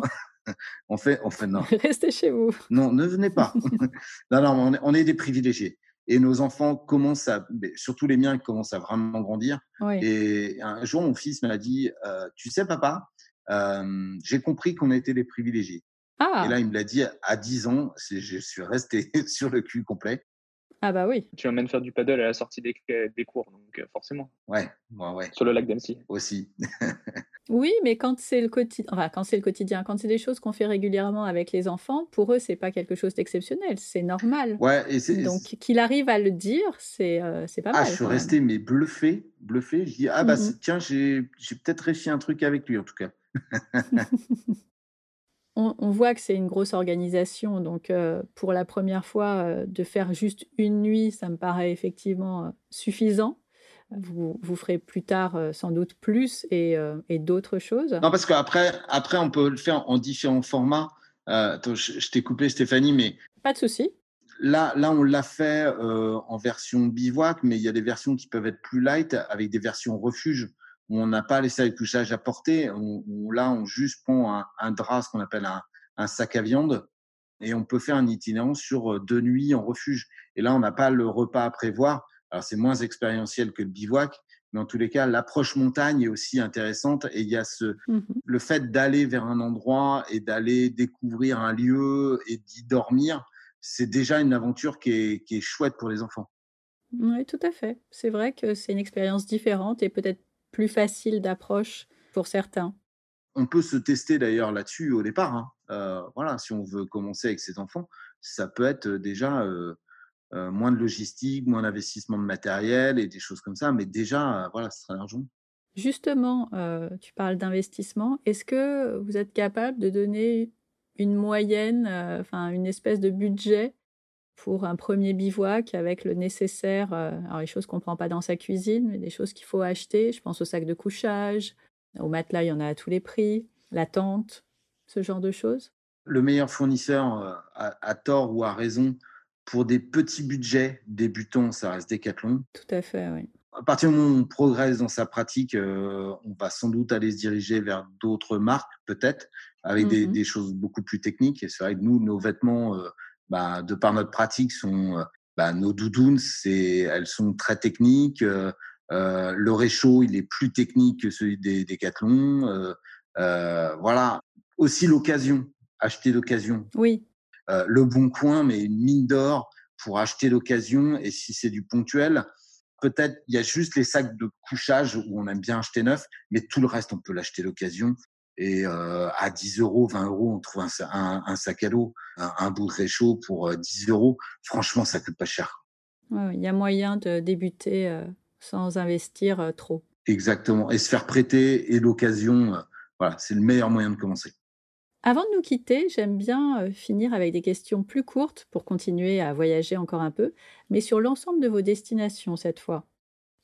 on fait on fait non. Restez chez vous. Non, ne venez pas. non, non, on est, on est des privilégiés. Et nos enfants commencent à, surtout les miens, commencent à vraiment grandir. Oui. Et un jour, mon fils m'a dit, euh, tu sais, papa, euh, j'ai compris qu'on était des privilégiés. Et là, Ah! il me l'a dit à 10 ans. Je suis resté sur le cul complet. Ah bah oui. Tu m'emmènes faire du paddle à la sortie des des cours, donc heu, forcément, Ouais, ouais, ouais, sur le lac d'Annecy. aussi. Oui, mais quand c'est le quotidien, enfin, quand c'est le quotidien, quand c'est des choses qu'on fait régulièrement avec les enfants, pour eux, c'est pas quelque chose d'exceptionnel, c'est normal. Ouais, et c'est. Donc qu'il arrive à le dire, c'est, c'est pas Ah, mal je suis resté mais bluffé, bluffé. Je dis ah bah mh. c'est- tiens j'ai j'ai peut-être réussi un truc avec lui en tout cas. On on voit que c'est une grosse organisation, donc heu, pour la première fois, heu, de faire juste une nuit, ça me paraît effectivement, heu, suffisant. Vous vous ferez plus tard, sans doute plus et d'autres choses. Non, parce qu'après, après, on peut le faire en différents formats. Euh, attends, je, je t'ai coupé, Stéphanie, mais Pas de souci. là, là on l'a fait euh, en version bivouac, mais il y a des versions qui peuvent être plus light, avec des versions refuge, où on n'a pas les salles de couchage à porter. Où, où là, on juste prend un, un drap, ce qu'on appelle un, un sac à viande, et on peut faire un itinérant sur euh, deux nuits en refuge. Et là, on n'a pas le repas à prévoir. Alors, c'est moins expérientiel que le bivouac, mais en tous les cas, l'approche montagne est aussi intéressante. Et il y a ce, Mmh le fait d'aller vers un endroit et d'aller découvrir un lieu et d'y dormir, c'est déjà une aventure qui est, qui est chouette pour les enfants. Oui, tout à fait. C'est vrai que c'est une expérience différente et peut-être plus facile d'approche pour certains. On peut se tester d'ailleurs là-dessus au départ. hein. Euh, voilà, si on veut commencer avec ses enfants, ça peut être déjà euh, euh, moins de logistique, moins d'investissement de matériel et des choses comme ça, mais déjà, voilà, ce serait l'argent. Justement, tu parles d'investissement. Est-ce que vous êtes capable de donner une moyenne, enfin une espèce de budget pour un premier bivouac avec le nécessaire, heu, alors les choses qu'on prend pas dans sa cuisine, mais des choses qu'il faut acheter? Je pense au sac de couchage, au matelas, il y en a à tous les prix, la tente, ce genre de choses? Le meilleur fournisseur, euh, à, à tort ou à raison, pour des petits budgets débutants, ça reste Decathlon. Tout à fait, oui. à partir du moment où on progresse dans sa pratique, euh, on va sans doute aller se diriger vers d'autres marques, peut-être, avec des, des choses beaucoup plus techniques. Et c'est vrai que nous, nos vêtements, euh, bah, de par notre pratique, sont euh, bah, nos doudounes, c'est, elles sont très techniques. euh, euh, le réchaud, il est plus technique que celui des Décathlon. Euh, euh, voilà. Aussi l'occasion, acheter d'occasion. Oui, le bon coin, mais une mine d'or pour acheter d'occasion. Et si c'est du ponctuel, peut-être il y a juste les sacs de couchage où on aime bien acheter neuf, mais tout le reste, on peut l'acheter d'occasion. Et euh, à 10 euros, 20 euros, on trouve un, un- un sac à dos, un, un bout de réchaud pour euh, 10 euros. Franchement, ça coûte pas cher. ouais, il y a moyen de débuter, sans investir, trop. Exactement. Et se faire prêter et l'occasion, euh, voilà, c'est le meilleur moyen de commencer. Avant de nous quitter, j'aime bien, finir avec des questions plus courtes pour continuer à voyager encore un peu, mais sur l'ensemble de vos destinations cette fois.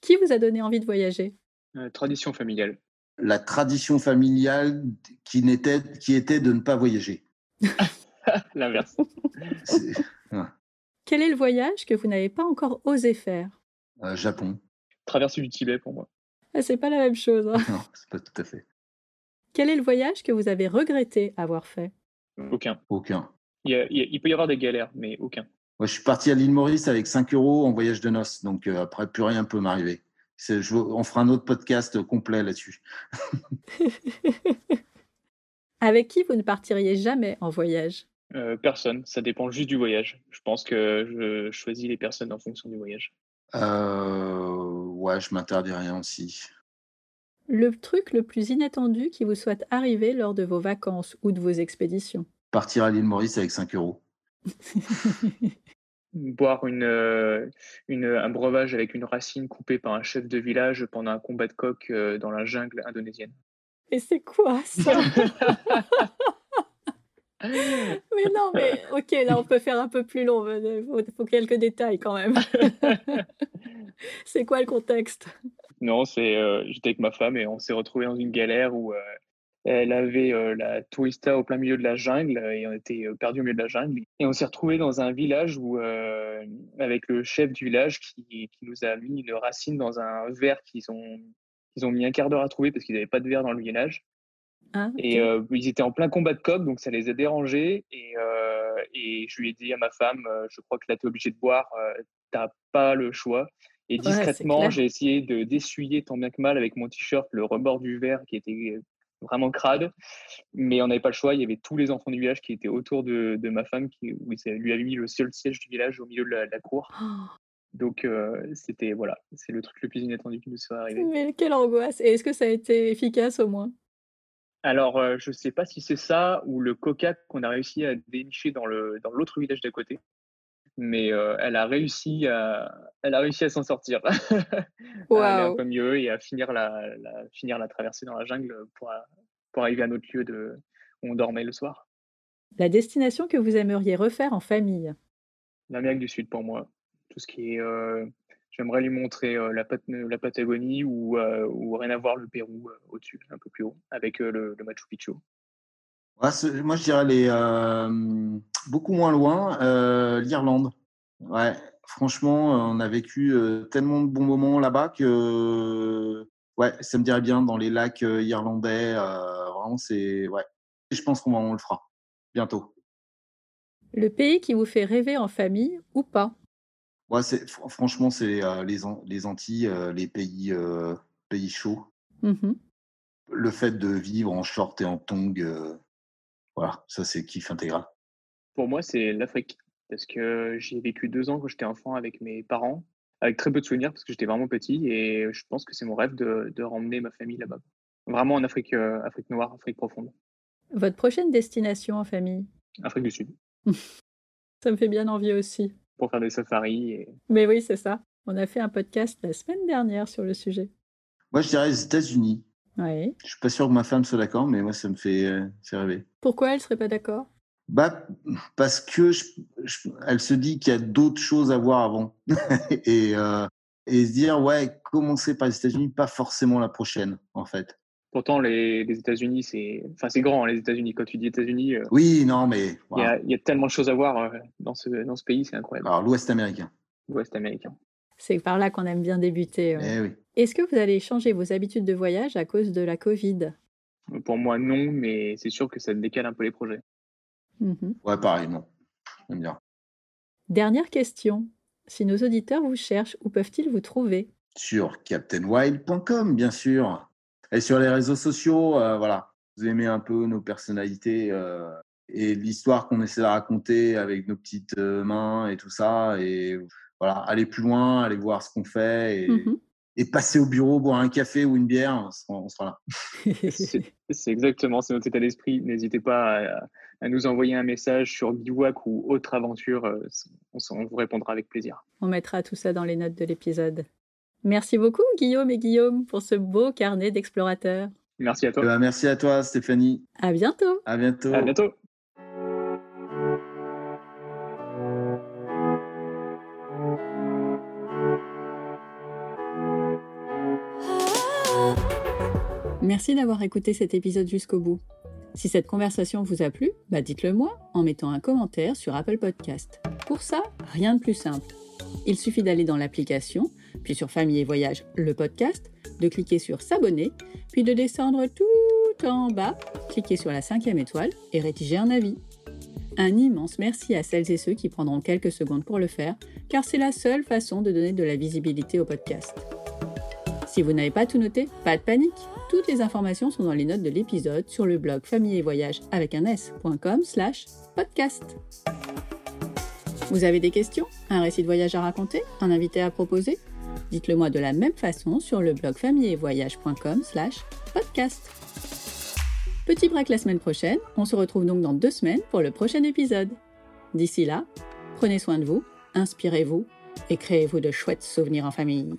Qui vous a donné envie de voyager? Heu, tradition familiale. La tradition familiale qui, n'était, qui était de ne pas voyager. L'inverse. Quel est le voyage que vous n'avez pas encore osé faire? Euh, Japon. Traversée du Tibet pour moi. Ah, c'est pas la même chose. Hein. Non, c'est pas tout à fait. Quel est le voyage que vous avez regretté avoir fait? Aucun. Aucun. Il, peut y avoir des galères, mais aucun. Moi, je suis parti à l'île Maurice avec 5 euros en voyage de noces, donc euh, après, plus rien peut m'arriver. On fera un autre podcast complet là-dessus. avec qui vous ne partiriez jamais en voyage? Euh, Personne, ça dépend juste du voyage. Je pense que je choisis les personnes en fonction du voyage. Euh, ouais, je m'interdis rien aussi. Le truc le plus inattendu qui vous soit arrivé lors de vos vacances ou de vos expéditions? Partir à l'île Maurice avec 5 euros. Boire une, euh, une, un breuvage avec une racine coupée par un chef de village pendant un combat de coq euh, dans la jungle indonésienne. Et c'est quoi ça? Mais non, mais ok, là on peut faire un peu plus long. Il faut, quelques détails quand même. c'est quoi le contexte? Non, c'est euh, j'étais avec ma femme et on s'est retrouvé dans une galère où euh, elle avait euh, la tourista au plein milieu de la jungle et on était perdu au milieu de la jungle. Et on s'est retrouvé dans un village où, avec le chef du village qui, qui, nous a mis une racine dans un verre qu'ils ont, ont mis un quart d'heure à trouver parce qu'ils n'avaient pas de verre dans le village. Ah, et euh, ils étaient en plein combat de coq, donc ça les a dérangés. Et, euh, et je lui ai dit à ma femme, euh, je crois que là, tu es obligé de boire, t'as pas le choix. Et discrètement, j'ai essayé de d'essuyer tant bien que mal avec mon t-shirt le rebord du verre qui était vraiment crade. Mais on n'avait pas le choix. Il y avait tous les enfants du village qui étaient autour de, de ma femme, qui où lui avait mis le seul siège du village au milieu de la, cour. Oh. Donc, c'était, voilà, c'est le truc le plus inattendu qui nous soit arrivé. Mais quelle angoisse Et est-ce que ça a été efficace au moins? Alors, euh, je ne sais pas si c'est ça ou le coca qu'on a réussi à dénicher dans le dans l'autre village d'à côté, mais euh, elle a réussi à elle a réussi à s'en sortir, à aller un peu mieux et à finir la, finir la traversée dans la jungle pour pour arriver à notre lieu de où on dormait le soir. La destination que vous aimeriez refaire en famille? L'Amérique du Sud pour moi, tout ce qui est euh, J'aimerais lui montrer euh, la, la, Patagonie ou, euh, ou, rien à voir le Pérou euh, au-dessus, un peu plus haut, avec le, Machu Picchu. moi, je dirais les, beaucoup moins loin, l'Irlande. Ouais, franchement, on a vécu tellement de bons moments là-bas que ouais, ça me dirait bien dans les lacs irlandais. vraiment, c'est ouais. Je pense qu'on le fera bientôt. Le pays qui vous fait rêver en famille ou pas? Ouais, c'est, franchement, c'est euh, les, les Antilles, euh, les pays, euh, pays chauds. Mmh Le fait de vivre en short et en tong, voilà, ça c'est kiff intégral. Pour moi, c'est l'Afrique. Parce que j'ai vécu deux ans quand j'étais enfant avec mes parents, avec très peu de souvenirs parce que j'étais vraiment petit. Et je pense que c'est mon rêve de, de ramener ma famille là-bas. Vraiment en Afrique, Afrique noire, Afrique profonde. Votre prochaine destination en famille? Afrique du Sud. ça me fait bien envie aussi pour faire des safaris. Mais oui, c'est ça. On a fait un podcast la semaine dernière sur le sujet. Moi, je dirais les États-Unis. Oui. Je suis pas sûr que ma femme soit d'accord, mais moi, ça me fait, euh, rêver. Pourquoi elle serait pas d'accord? Bah, parce que elle se dit qu'il y a d'autres choses à voir avant. et, euh, et se dire, ouais, commencer par les États-Unis, pas forcément la prochaine, en fait. Pourtant, les, États-Unis, c'est enfin, grand, hein, les États-Unis. Quand tu dis États-Unis, euh, oui, non, mais il y, a tellement de choses à voir euh, dans, ce, dans ce pays, c'est incroyable. Alors, l'Ouest américain. L'Ouest américain. C'est par là qu'on aime bien débuter. Eh oui. Est-ce que vous allez changer vos habitudes de voyage à cause de la Covid? Pour moi, non, mais c'est sûr que ça décale un peu les projets. Mmh ouais, pareil, non. J'aime bien. Dernière question. Si nos auditeurs vous cherchent, où peuvent-ils vous trouver? Sur captainwild.com, bien sûr. Et sur les réseaux sociaux, euh, voilà, vous aimez un peu nos personnalités euh, et l'histoire qu'on essaie de raconter avec nos petites euh, mains et tout ça. Et voilà, aller plus loin, aller voir ce qu'on fait et, mmh et, passer au bureau, boire un café ou une bière, on sera, là. c'est exactement, c'est notre état d'esprit. N'hésitez pas à, nous envoyer un message sur Bivouac ou autre aventure. On, on vous répondra avec plaisir. On mettra tout ça dans les notes de l'épisode. Merci beaucoup, Guillaume et Guillaume, pour ce beau carnet d'explorateurs. Merci à toi. Eh ben, merci à toi, Stéphanie. À bientôt. À bientôt. À bientôt. Merci d'avoir écouté cet épisode jusqu'au bout. Si cette conversation vous a plu, bah dites-le moi en mettant un commentaire sur Apple Podcast. Pour ça, rien de plus simple. Il suffit d'aller dans l'application, puis sur Famille et Voyage, le podcast, de cliquer sur S'abonner, puis de descendre tout en bas, cliquer sur la cinquième étoile et rédiger un avis. Un immense merci à celles et ceux qui prendront quelques secondes pour le faire, car c'est la seule façon de donner de la visibilité au podcast. Si vous n'avez pas tout noté, pas de panique. Toutes les informations sont dans les notes de l'épisode sur le blog famille et voyage avec un s.com slash podcast. Vous avez des questions Un récit de voyage à raconter Un invité à proposer? Dites-le moi de la même façon sur le blog familleetvoyage.com slash podcast. Petit break la semaine prochaine, on se retrouve donc dans deux semaines pour le prochain épisode. D'ici là, prenez soin de vous, inspirez-vous et créez-vous de chouettes souvenirs en famille.